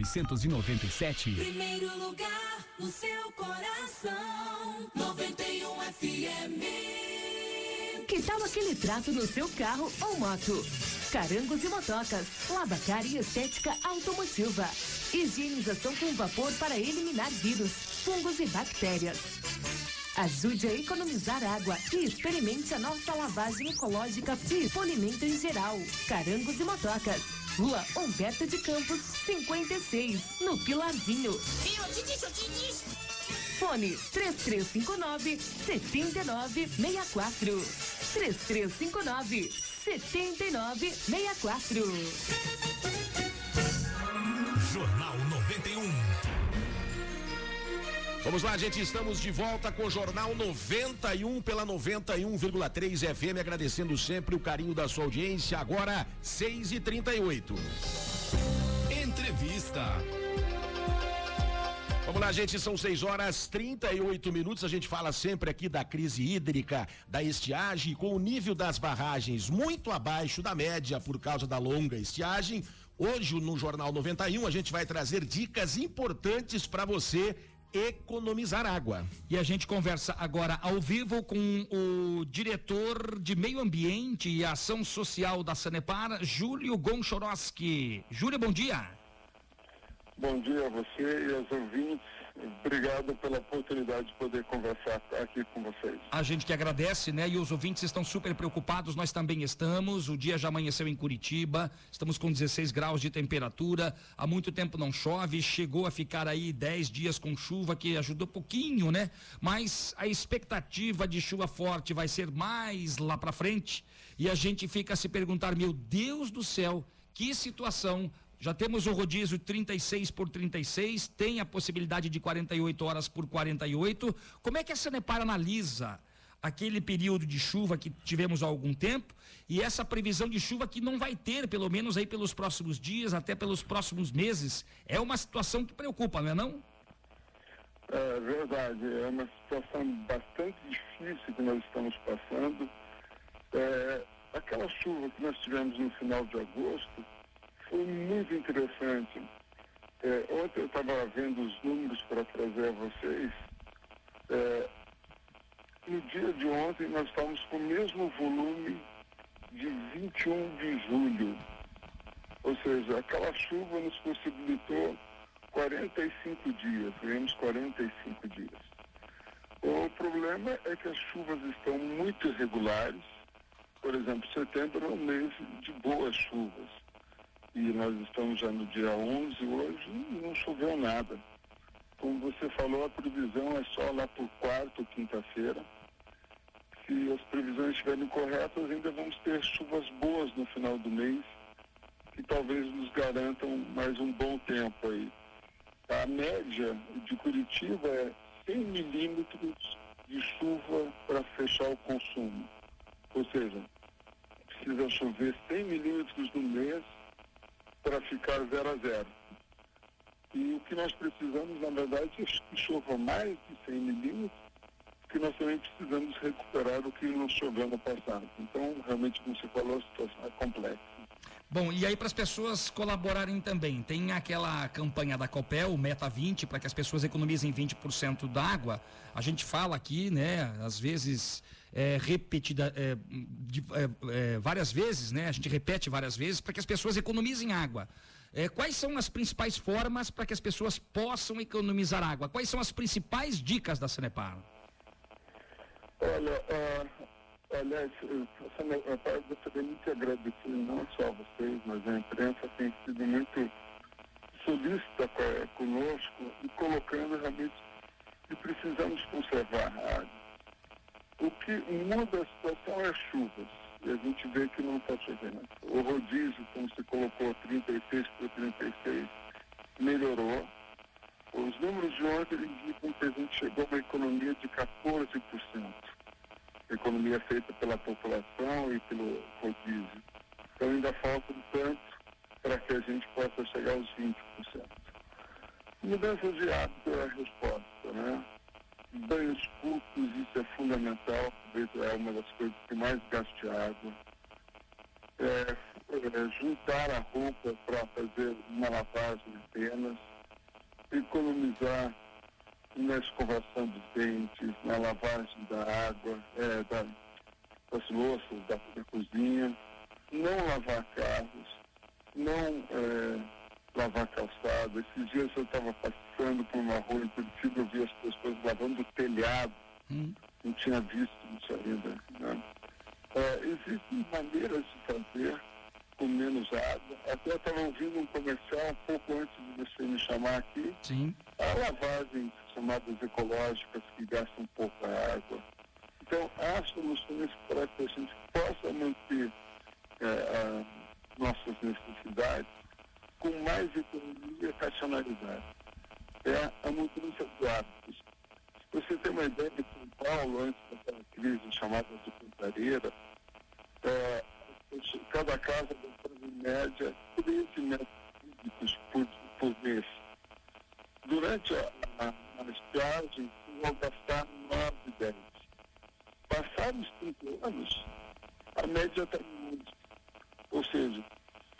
Primeiro lugar no seu coração. 91 FM. Que tal aquele trato no seu carro ou moto? Carangos e motocas, lavacar e estética automotiva. Higienização com vapor para eliminar vírus, fungos e bactérias. Ajude a economizar água e experimente a nossa lavagem ecológica e polimento em geral. Carangos e motocas. Rua Humberto de Campos, 56, no Pilarzinho. Fone 3359 7964. 3359 7964. Jornal 91. Vamos lá, gente, estamos de volta com o Jornal 91 pela 91,3 FM, agradecendo sempre o carinho da sua audiência. Agora, 6 e 38 Entrevista. Vamos lá, gente, são 6 horas 38 minutos. A gente fala sempre aqui da crise hídrica, da estiagem, com o nível das barragens muito abaixo da média por causa da longa estiagem. Hoje, no Jornal 91, a gente vai trazer dicas importantes para você economizar água. E a gente conversa agora ao vivo com o diretor de Meio Ambiente e Ação Social da Sanepar, Júlio Gonchoroski. Júlio, bom dia. Bom dia a você e aos ouvintes. Obrigado pela oportunidade de poder conversar aqui com vocês. A gente que agradece, né? E os ouvintes estão super preocupados, nós também estamos. O dia já amanheceu em Curitiba, estamos com 16 graus de temperatura. Há muito tempo não chove, chegou a ficar aí 10 dias com chuva, que ajudou pouquinho, né? Mas a expectativa de chuva forte vai ser mais lá para frente. E a gente fica a se perguntar: meu Deus do céu, que situação já temos o rodízio 36 por 36, tem a possibilidade de 48 horas por 48. Como é que a Sanepar analisa aquele período de chuva que tivemos há algum tempo e essa previsão de chuva que não vai ter, pelo menos aí pelos próximos dias, até pelos próximos meses? É uma situação que preocupa, não é não? É verdade, é uma situação bastante difícil que nós estamos passando. É, aquela chuva que nós tivemos no final de agosto foi muito interessante. É, ontem eu estava vendo os números para trazer a vocês. É, no dia de ontem nós estávamos com o mesmo volume de 21 de julho. Ou seja, aquela chuva nos possibilitou 45 dias, ganhamos 45 dias. O problema é que as chuvas estão muito irregulares. Por exemplo, setembro é um mês de boas chuvas e nós estamos já no dia 11 hoje e não choveu nada. Como você falou, a previsão é só lá por quarta ou quinta-feira. Se as previsões estiverem corretas, ainda vamos ter chuvas boas no final do mês, que talvez nos garantam mais um bom tempo aí. A média de Curitiba é 100 milímetros de chuva para fechar o consumo. Ou seja, precisa chover 100 milímetros no mês para ficar zero a zero. E o que nós precisamos, na verdade, é que chova mais de 100 milímetros, porque nós também precisamos recuperar o que não choveu no passado. Então, realmente, como você falou, a situação é complexa. Bom, e aí para as pessoas colaborarem também, tem aquela campanha da Copel, Meta 20, para que as pessoas economizem 20% da água. A gente fala aqui, né, às vezes é, repetida, é, de, é, é, várias vezes, né? A gente repete várias vezes para que as pessoas economizem água. É, quais são as principais formas para que as pessoas possam economizar água? Quais são as principais dicas da Sanepar? Olha, uh, aliás, Sanepar gostaria muito de agradecer não só a vocês, mas a imprensa tem sido muito solícita conosco e colocando realmente que precisamos conservar a água o que muda a situação é as chuvas. E a gente vê que não está chovendo. O rodízio, como se colocou 36 por 36, melhorou. Os números de ontem indicam que a gente chegou a uma economia de 14%. Economia feita pela população e pelo rodízio. Então ainda falta um tanto para que a gente possa chegar aos 20%. Mudança de hábito é a resposta, né? banhos curtos, isso é fundamental, é uma das coisas que mais gaste água. É, é, juntar a roupa para fazer uma lavagem apenas, economizar na escovação dos dentes, na lavagem da água, é, da, das louças, da, da, cozinha, não lavar carros, não é, lavar calçado. Esses dias eu estava passando por uma rua em Curitiba, eu vi as pessoas lavando o telhado. Hum. Não tinha visto isso ainda. Né? É, existem maneiras de fazer com menos água. Até estava ouvindo um comercial um pouco antes de você me chamar aqui. Sim. Há lavagens chamadas ecológicas que gastam pouca água. Então, há soluções para que a gente possa manter é, nossas necessidades com mais economia e racionalidade. É a mudança de hábitos. Você tem uma ideia de São Paulo, antes daquela crise chamada de pintareira, é, cada casa gastava em média 13 metros cúbicos por, por mês. Durante a, a, a estiagem, vão gastar 9, 10. Passados 30 anos, a média está em 11. Ou seja,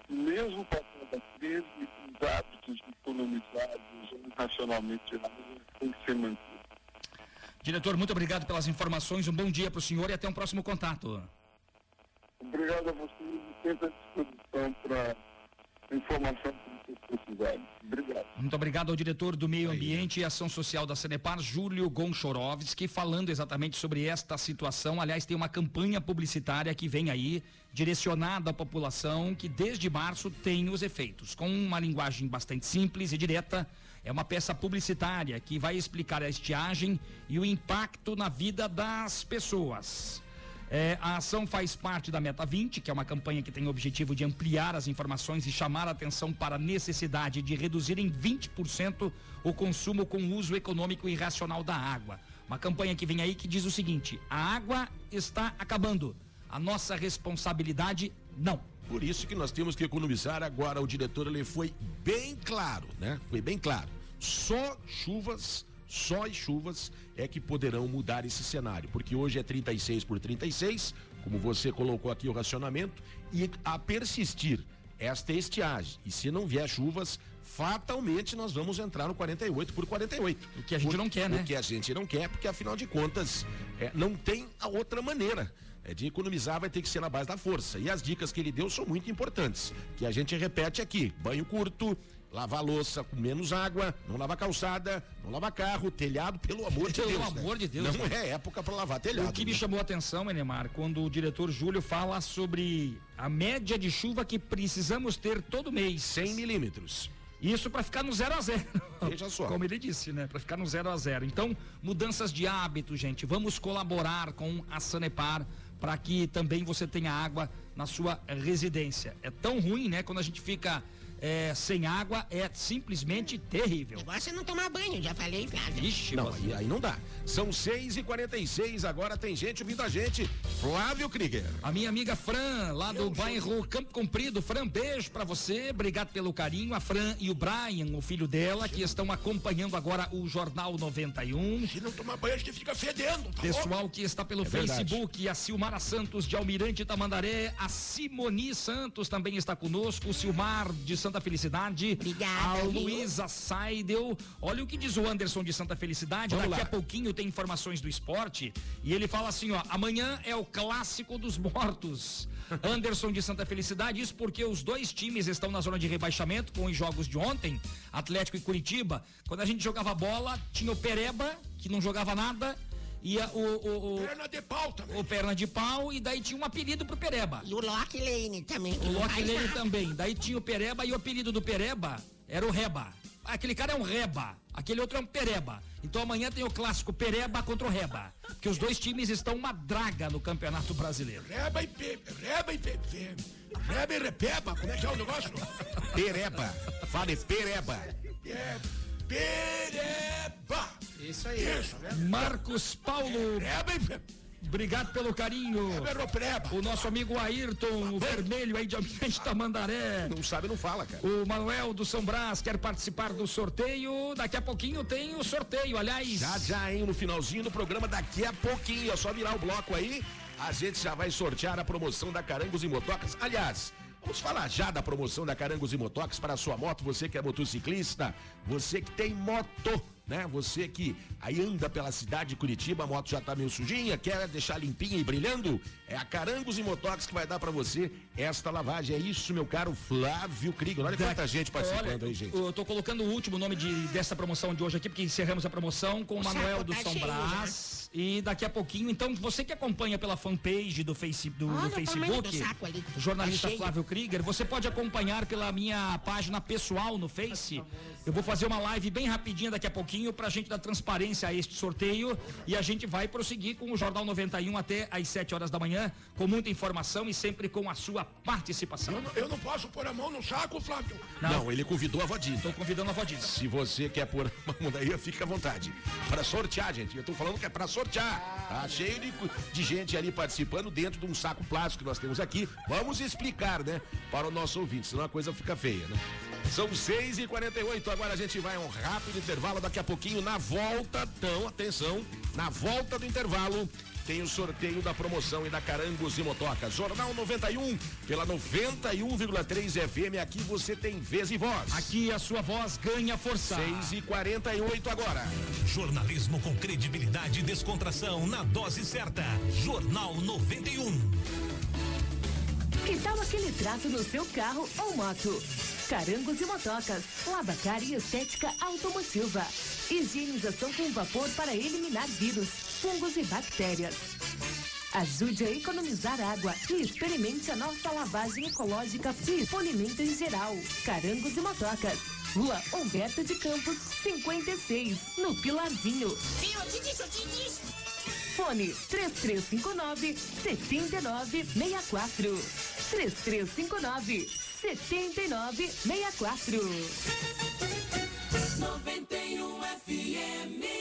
mesmo passando a crise, os hábitos economizados racionalmente tem que ser mantido. Diretor, muito obrigado pelas informações. Um bom dia para o senhor e até um próximo contato. Obrigado a vocês e sempre à disposição para informação. Obrigado. Muito obrigado ao diretor do Meio Ambiente e Ação Social da Sanepar, Júlio Gonchorovski, falando exatamente sobre esta situação. Aliás, tem uma campanha publicitária que vem aí, direcionada à população, que desde março tem os efeitos. Com uma linguagem bastante simples e direta, é uma peça publicitária que vai explicar a estiagem e o impacto na vida das pessoas. É, a ação faz parte da Meta 20, que é uma campanha que tem o objetivo de ampliar as informações e chamar a atenção para a necessidade de reduzir em 20% o consumo com uso econômico e racional da água. Uma campanha que vem aí que diz o seguinte: a água está acabando. A nossa responsabilidade, não. Por isso que nós temos que economizar. Agora o diretor ele foi bem claro, né? Foi bem claro. Só chuvas, só as chuvas é que poderão mudar esse cenário, porque hoje é 36 por 36, como você colocou aqui o racionamento, e a persistir esta estiagem, e se não vier chuvas, fatalmente nós vamos entrar no 48 por 48. O que a gente não quer, né? O que a gente não quer, porque afinal de contas, é, não tem a outra maneira. É de economizar vai ter que ser na base da força. E as dicas que ele deu são muito importantes, que a gente repete aqui: banho curto, lavar louça com menos água, não lavar calçada, não lavar carro, telhado, pelo amor de Pelo Deus. né? amor de Deus, Não né? é época para lavar telhado. O que me né? chamou a atenção, Enemar, quando o diretor Júlio fala sobre a média de chuva que precisamos ter todo mês. 100 milímetros. Isso para ficar no zero a zero. Veja só. Como ele disse, né? Para ficar no zero a zero. Então, mudanças de hábito, gente. Vamos colaborar com a Sanepar para que também você tenha água na sua residência. É tão ruim, né? Quando a gente fica é, sem água, é simplesmente terrível. Negócio é não tomar banho, já falei, Flávio. Ixi, Não, aí, aí não dá. São 6 e 46 agora tem gente ouvindo a gente. Flávio Krieger. A minha amiga Fran, lá do bairro Campo Comprido. Fran, beijo pra você, obrigado pelo carinho. A Fran e o Brian, o filho dela, que estão acompanhando agora o Jornal 91. Se não tomar banho, a gente fica fedendo, tá Pessoal que está pelo É verdade. Facebook, a Silmara Santos de Almirante Tamandaré, a Simoni Santos também está conosco, o Silmar de Santa Felicidade, Obrigada, a? Luísa Seidel. Olha o que diz o Anderson de Santa Felicidade, Vamos daqui lá. a pouquinho tem informações do esporte e ele fala assim, ó, amanhã é o clássico dos mortos. *laughs* Anderson de Santa Felicidade, isso porque os dois times estão na zona de rebaixamento com os jogos de ontem, Atlético e Curitiba. Quando a gente jogava bola, tinha o Pereba, que não jogava nada, e a- o, o, o, Perna de pau também. o perna de pau, e daí tinha um apelido pro Pereba. E o Loki Lane também. O faz Lane nada. também. Daí tinha o Pereba e o apelido do Pereba era o Reba. Aquele cara é um Reba, aquele outro é um Pereba. Então amanhã tem o clássico Pereba contra o Reba. Que os dois times estão uma draga no Campeonato Brasileiro. Reba e pe... Reba e pe... pe- Reba e repeba, como é que é o negócio? Pereba. Fale Pereba. É pereba. Isso aí. Isso. Marcos Paulo, Reba e pe... obrigado pelo carinho. O nosso amigo Ayrton, o vermelho aí de Almirante Tamandaré. Não sabe, não fala, cara. O Manuel do São Brás quer participar do sorteio. Daqui a pouquinho tem o sorteio. Aliás, Já, já, hein? No finalzinho do programa, daqui a pouquinho. É só virar o bloco aí. A gente já vai sortear a promoção da Carangos e Motocas. Aliás, vamos falar já da promoção da Carangos e Motocas para a sua moto. Você que é motociclista, você que tem moto, né? Você que aí anda pela cidade de Curitiba, a moto já tá meio sujinha, quer deixar limpinha e brilhando. É a Carangos e Motocas que vai dar para você esta lavagem. É isso, meu caro Flávio Krieger. Olha quanta gente participando Olha, aí, gente. Eu tô colocando o último nome de, dessa promoção de hoje aqui, porque encerramos a promoção com o, O Manuel do tá São cheio, Brás. E daqui a pouquinho, então, você que acompanha pela fanpage do, face, do, do Facebook, do saco ali. jornalista Tá. Flávio Krieger, você pode acompanhar pela minha página pessoal no Face. Eu vou fazer uma live bem rapidinha daqui a pouquinho pra gente dar transparência a este sorteio e a gente vai prosseguir com o Jornal 91 até às 7 horas da manhã, com muita informação e sempre com a sua participação. Eu não, eu não posso pôr a mão no saco, Flávio. Não, ele convidou a Vodinha. Estou convidando a Vodinha. Se você quer pôr a mão *laughs* daí, fica à vontade. Para sortear, gente. Eu tô falando que é para sortear. Tá cheio de, de gente ali participando dentro de um saco plástico que nós temos aqui. Vamos explicar, né? Para o nosso ouvinte, senão a coisa fica feia, né? São 6h48, agora a gente vai a um rápido intervalo. Daqui a pouquinho, na volta, então, atenção, na volta do intervalo, tem o sorteio da promoção e da Carangos e Motocas. Jornal 91, pela 91,3 FM. Aqui você tem vez e voz. Aqui a sua voz ganha força. 6 e 48 agora. Jornalismo com credibilidade e descontração na dose certa. Jornal 91. Que tal aquele trato no seu carro ou moto? Carangos e motocas, lavacar e estética automotiva. Higienização com vapor para eliminar vírus, fungos e bactérias. Ajude a economizar água e experimente a nossa lavagem ecológica e polimento em geral. Carangos e motocas. Rua Humberto de Campos, 56, no Pilarzinho. Fone 3359 7964. 3359 7964. 91 FM.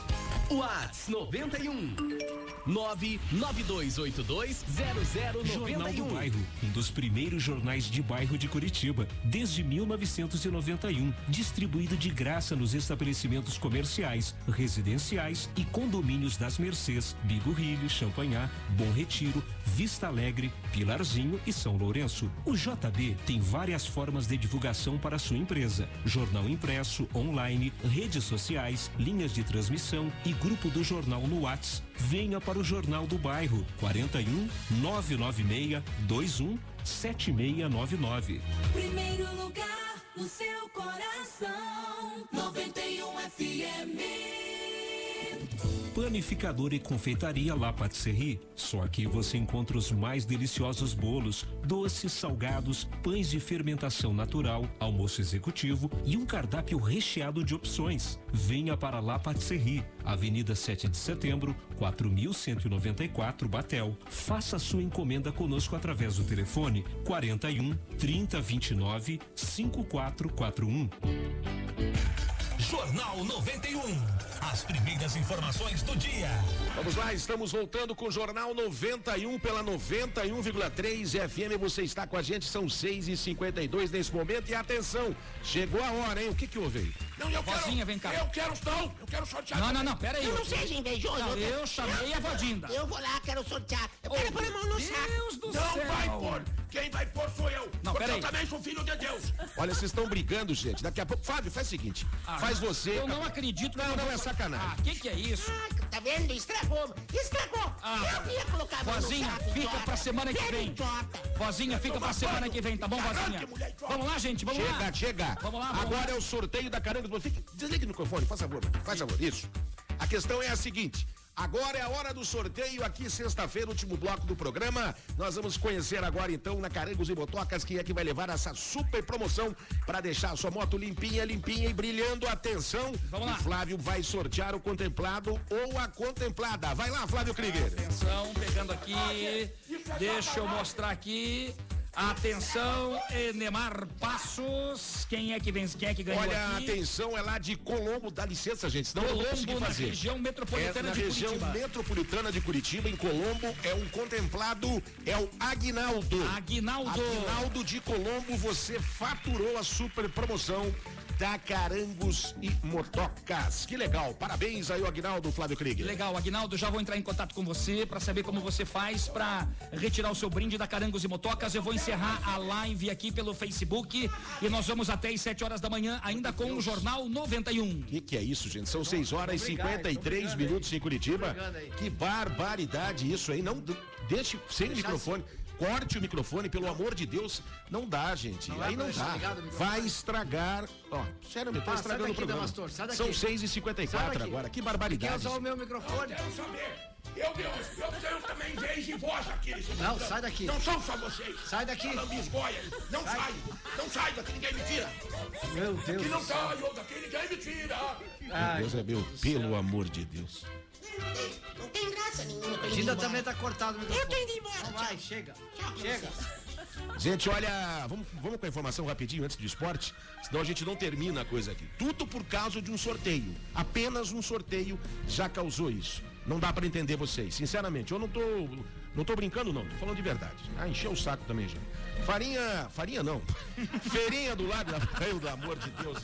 Whats 91 992820091. Jornal do Bairro, um dos primeiros jornais de bairro de Curitiba, desde 1991, distribuído de graça nos estabelecimentos comerciais, residenciais e condomínios das Mercês, Bigorrilho, Champanhar, Bom Retiro, Vista Alegre, Pilarzinho e São Lourenço. O JB tem várias formas de divulgação para sua empresa: jornal impresso, online, redes sociais, linhas de transmissão e grupo do jornal no Whats. Venha para o Jornal do Bairro 41 996 21 7699. Primeiro lugar no seu coração. 91 FM. Panificador e confeitaria La Patisserie. Só aqui você encontra os mais deliciosos bolos, doces, salgados, pães de fermentação natural, almoço executivo e um cardápio recheado de opções. Venha para La Patisserie, Avenida 7 de Setembro, 4194 Batel. Faça sua encomenda conosco através do telefone 41 3029 5441. Jornal 91. As primeiras informações do dia. Vamos lá, estamos voltando com o Jornal 91 pela 91,3 FM. Você está com a gente, são 6 e 52 nesse momento. E atenção, chegou a hora, hein? O que que houve aí? Não, eu quero. Vozinha, vem cá. Eu quero, não. Eu quero sortear. Não, não, não, pera aí. Eu não seja invejoso. Não, quero- eu chamei a Vodinda. Eu vou lá, quero sortear. Eu quero pôr a mão no saco. Deus do Não céu. vai pôr. Quem vai pôr sou eu. Não, porque pera eu aí. também sou filho de Deus. Olha, vocês estão brigando, gente. Daqui a pouco. Fábio, faz o seguinte. faz você. Eu não acredito que Não, não, é sacanagem. Ah, que que é isso? Ah, tá vendo? Estragou. Estragou. Ah. eu ia colocar Vozinha, fica pra semana que vem. Vozinha, fica pra semana que vem, tá bom, Vozinha? Vamos lá, gente, vamos chega, lá. chega. Vamos lá, vamos Agora lá. é o sorteio da caranga. Desligue o microfone, faz favor, faz favor. Isso. A questão é a seguinte. Agora é a hora do sorteio aqui, sexta-feira, último bloco do programa. Nós vamos conhecer agora, então, na Carangos e Botocas, quem é que vai levar essa super promoção para deixar a sua moto limpinha, limpinha e brilhando. Atenção, Vamos lá. o Flávio vai sortear o contemplado ou a contemplada. Vai lá, Flávio Krieger. Atenção, pegando aqui. Deixa eu mostrar aqui. Atenção, Enemar Passos. Quem é que vem? Quem é que ganhou Olha, aqui? atenção, é lá de Colombo, dá licença, gente, senão não vou Colombo, conseguir na fazer. região metropolitana é, de região Curitiba. metropolitana de Curitiba, em Colombo, é um contemplado, é o Aguinaldo. Aguinaldo. Aguinaldo de Colombo, você faturou a super promoção. Da Carangos e Motocas. Que legal. Parabéns aí, o Agnaldo Flávio Krieger. Legal, Agnaldo, já vou entrar em contato com você para saber como você faz para retirar o seu brinde da Carangos e Motocas. Eu vou encerrar a live aqui pelo Facebook e nós vamos até às 7 horas da manhã, ainda com o Jornal 91. O que, que é isso, gente? São 6 horas e 53 minutos em Curitiba. Que barbaridade isso aí. Não deixe sem microfone. Corte o microfone, pelo amor de Deus. Não dá, gente. Não vai aí não dá. Vai estragar. Ó, sério, tá Ah, estragando daqui, o programa. Damastor. São 6 e Sai 54 daqui. agora. Que Quer barbaridade. usar o meu microfone? Eu quero saber. Eu, eu, eu tenho também vez e voz aqui nesse Não, programa. sai daqui. Não são só vocês. Sai daqui. Lambisgoia. Não Sai. sai. Não sai daqui, ninguém me tira. Meu Deus Aqui do não céu. sai, daqui ninguém me tira. Meu Deus é meu, pelo amor de Deus. Não tem graça nenhuma. tô indo Ainda também tá cortado o Eu tô indo embora. Não vai, chega. Chega. Gente, olha, vamos, vamos com a informação rapidinho antes do esporte, senão a gente não termina a coisa aqui. Tudo por causa de um sorteio. Apenas um sorteio já causou isso. Não dá pra entender vocês, sinceramente. Eu não tô, não tô brincando não, tô falando de verdade. Ah, encheu o saco também, gente. Farinha, farinha não. *laughs* Feirinha do lado, *laughs* pelo amor de Deus.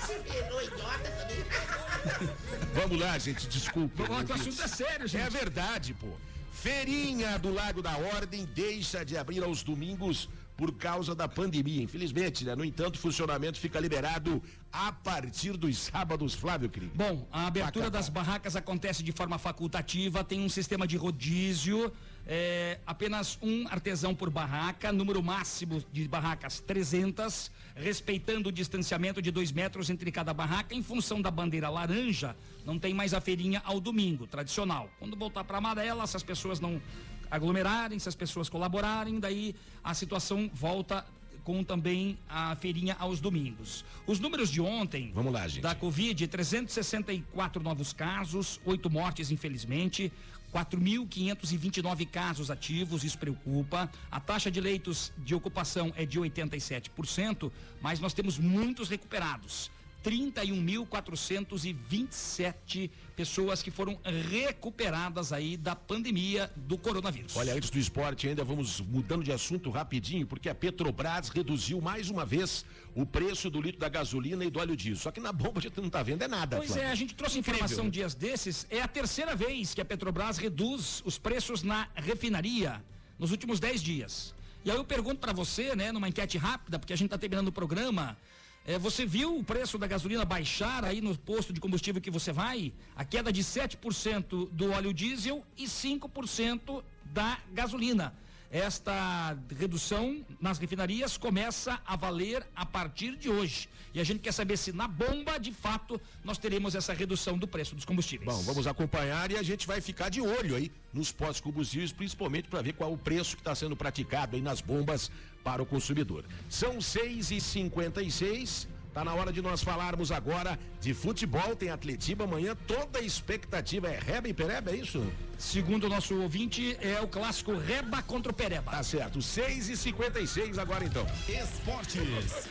Você virou idiota também. Vamos lá, gente, desculpa. Vamos lá, que o assunto é sério, gente. É verdade, pô. Feirinha do Lago da Ordem deixa de abrir aos domingos por causa da pandemia. Infelizmente, né? No entanto, o funcionamento fica liberado a partir dos sábados, Flávio Cri. Bom, a abertura das barracas acontece de forma facultativa, tem um sistema de rodízio, é, apenas um artesão por barraca, número máximo de barracas 300, respeitando o distanciamento de dois metros entre cada barraca, em função da bandeira laranja, não tem mais a feirinha ao domingo, tradicional. Quando voltar para amarela, se as pessoas não aglomerarem, se as pessoas colaborarem, daí a situação volta com também a feirinha aos domingos. Os números de ontem Vamos lá, gente. da Covid, 364 novos casos, oito mortes, infelizmente. 4.529 casos ativos, isso preocupa. A taxa de leitos de ocupação é de 87%, mas nós temos muitos recuperados. 31.427 pessoas que foram recuperadas aí da pandemia do coronavírus. Olha, antes do esporte ainda vamos mudando de assunto rapidinho, porque a Petrobras reduziu mais uma vez o preço do litro da gasolina e do óleo diesel. Só que na bomba a gente não tá vendo é nada, Pois Flávio. é, a gente trouxe Incrível, informação né? dias desses. É a terceira vez que a Petrobras reduz os preços na refinaria nos últimos 10 dias. E aí eu pergunto para você, né, numa enquete rápida, porque a gente tá terminando o programa. É, você viu o preço da gasolina baixar aí no posto de combustível que você vai? A queda de 7% do óleo diesel e 5% da gasolina. Esta redução nas refinarias começa a valer a partir de hoje. E a gente quer saber se na bomba, de fato, nós teremos essa redução do preço dos combustíveis. Bom, vamos acompanhar e a gente vai ficar de olho aí nos postos combustíveis, principalmente para ver qual o preço que está sendo praticado aí nas bombas para o consumidor. São 6 e 56 Tá na hora de nós falarmos agora de futebol, tem Atletiba amanhã, toda a expectativa é Reba e Pereba, é isso? Segundo o nosso ouvinte, é o clássico Reba contra o Pereba. Tá certo, 6 e 56 agora então. Esportes.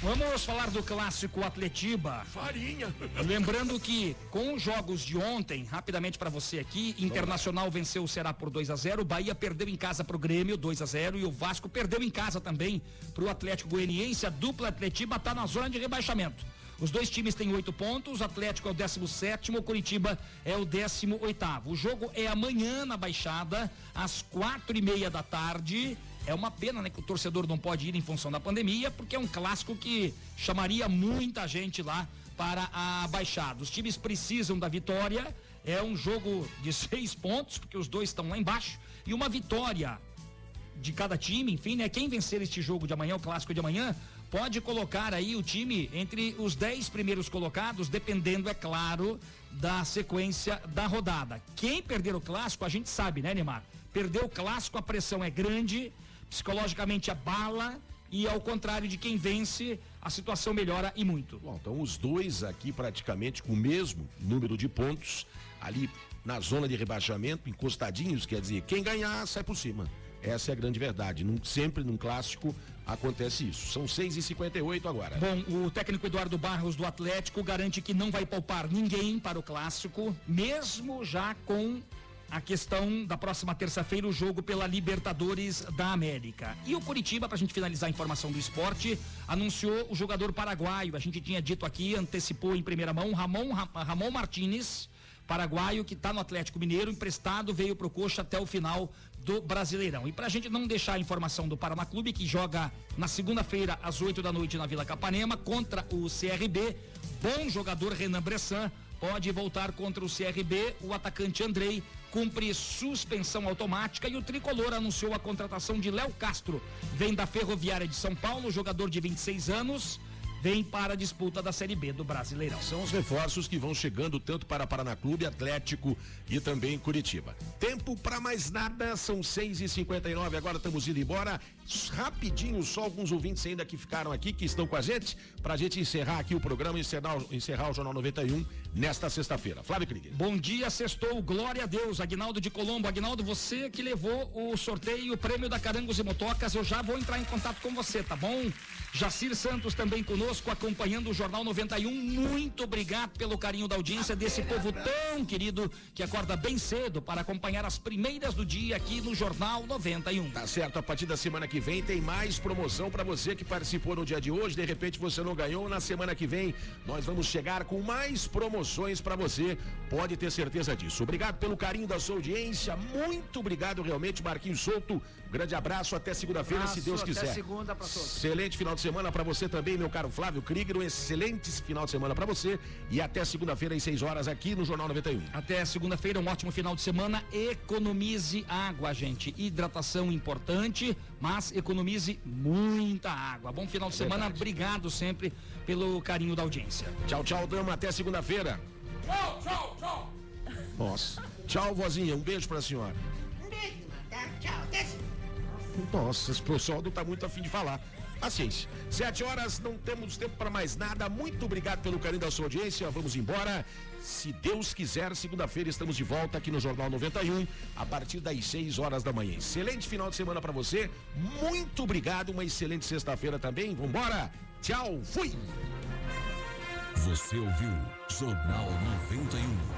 Vamos falar do clássico Atletiba. Farinha. Lembrando que com os jogos de ontem, rapidamente para você aqui, Internacional venceu o Ceará por 2 a 0, Bahia perdeu em casa pro Grêmio 2 a 0 e o Vasco perdeu em casa também pro Atlético Goianiense. A dupla Atletiba tá na zona de rebaixamento. Os dois times têm oito pontos, o Atlético é o 17 o Curitiba é o 18 O jogo é amanhã na Baixada, às quatro e meia da tarde. É uma pena, né, que o torcedor não pode ir em função da pandemia, porque é um clássico que chamaria muita gente lá para a Baixada. Os times precisam da vitória. É um jogo de *laughs* seis pontos, porque os dois estão lá embaixo. E uma vitória de cada time, enfim, né? Quem vencer este jogo de amanhã, o clássico de amanhã, pode colocar aí o time entre os dez primeiros colocados, dependendo, é claro, da sequência da rodada. Quem perder o clássico, a gente sabe, né, Neymar? Perdeu o clássico, a pressão é grande, psicologicamente abala. E ao contrário de quem vence, a situação melhora e muito. Bom, então os dois aqui praticamente com o mesmo número de pontos, ali na zona de rebaixamento, encostadinhos, quer dizer, quem ganhar sai por cima. Essa é a grande verdade. Num- sempre num clássico acontece isso. São 6 e 58 agora. Bom, o técnico Eduardo Barros do Atlético garante que não vai poupar ninguém para o clássico, mesmo já com a questão da próxima terça-feira, o jogo pela Libertadores da América. E o Curitiba, pra gente finalizar a informação do esporte, anunciou o jogador paraguaio. A gente tinha dito aqui, antecipou em primeira mão, Ramon, Ra- Ramon Martinez, paraguaio, que está no Atlético Mineiro, emprestado, veio pro Coxa até o final do Brasileirão. E pra gente não deixar a informação do Paraná Clube, que joga na segunda-feira, às 8 da noite, na Vila Capanema, contra o CRB, bom jogador Renan Bressan, pode voltar contra o CRB. O atacante Andrei cumpre suspensão automática e o tricolor anunciou a contratação de Léo Castro. Vem da Ferroviária de São Paulo, jogador de 26 anos, vem para a disputa da Série B do Brasileirão. São os reforços que vão chegando tanto para Paraná Clube, Atlético e também Curitiba. Tempo para mais nada, são 6 e 59 agora estamos indo embora. Rapidinho, só alguns ouvintes ainda que ficaram aqui, que estão com a gente, para a gente encerrar aqui o programa, encerrar, encerrar o Jornal 91 nesta sexta-feira. Flávio Krieger. Bom dia, sextou, glória a Deus, Agnaldo de Colombo. Agnaldo, você que levou o sorteio e o prêmio da Carangos e Motocas, eu já vou entrar em contato com você, tá bom? Jacir Santos também conosco, acompanhando o Jornal 91. Muito obrigado pelo carinho da audiência desse povo tão querido que acorda bem cedo para acompanhar as primeiras do dia aqui no Jornal 91. Tá certo, a partir da semana que vem tem mais promoção para você que participou no dia de hoje. De repente você não ganhou. Na semana que vem nós vamos chegar com mais promoções para você. Pode ter certeza disso. Obrigado pelo carinho da sua audiência. Muito obrigado realmente, Marquinhos Souto. Grande abraço até segunda-feira, se Deus até quiser. segunda pra todos. Excelente final de semana para você também, meu caro Flávio Krieger. Um excelente final de semana para você e até segunda-feira às 6 horas aqui no Jornal 91. Até segunda-feira, um ótimo final de semana. Economize água, gente. Hidratação importante, mas economize muita água. Bom final de É semana. verdade. Obrigado sempre pelo carinho da audiência. Tchau, tchau, dama. Até segunda-feira. Tchau, tchau, tchau. Nossa. Tchau, vozinha. Um beijo pra senhora. Um beijo, tá? Tchau, até Nossa, esse pessoal não tá muito afim de falar. Paciência. Sete horas, não temos tempo para mais nada. Muito obrigado pelo carinho da sua audiência. Vamos embora. Se Deus quiser, segunda-feira estamos de volta aqui no Jornal 91, a partir das 6 horas da manhã. Excelente final de semana para você. Muito obrigado. Uma excelente sexta-feira também. Vambora. Tchau. Fui. Você ouviu Jornal 91.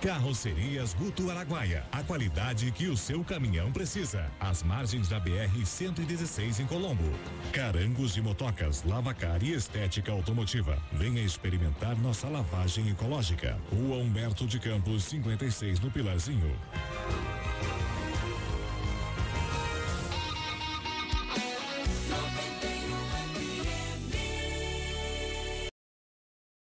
Carrocerias Guto Araguaia. A qualidade que o seu caminhão precisa. Às margens da BR-116 em Colombo. Carangos e motocas, lavacar e estética automotiva. Venha experimentar nossa lavagem ecológica. Rua Humberto de Campos, 56 no Pilarzinho.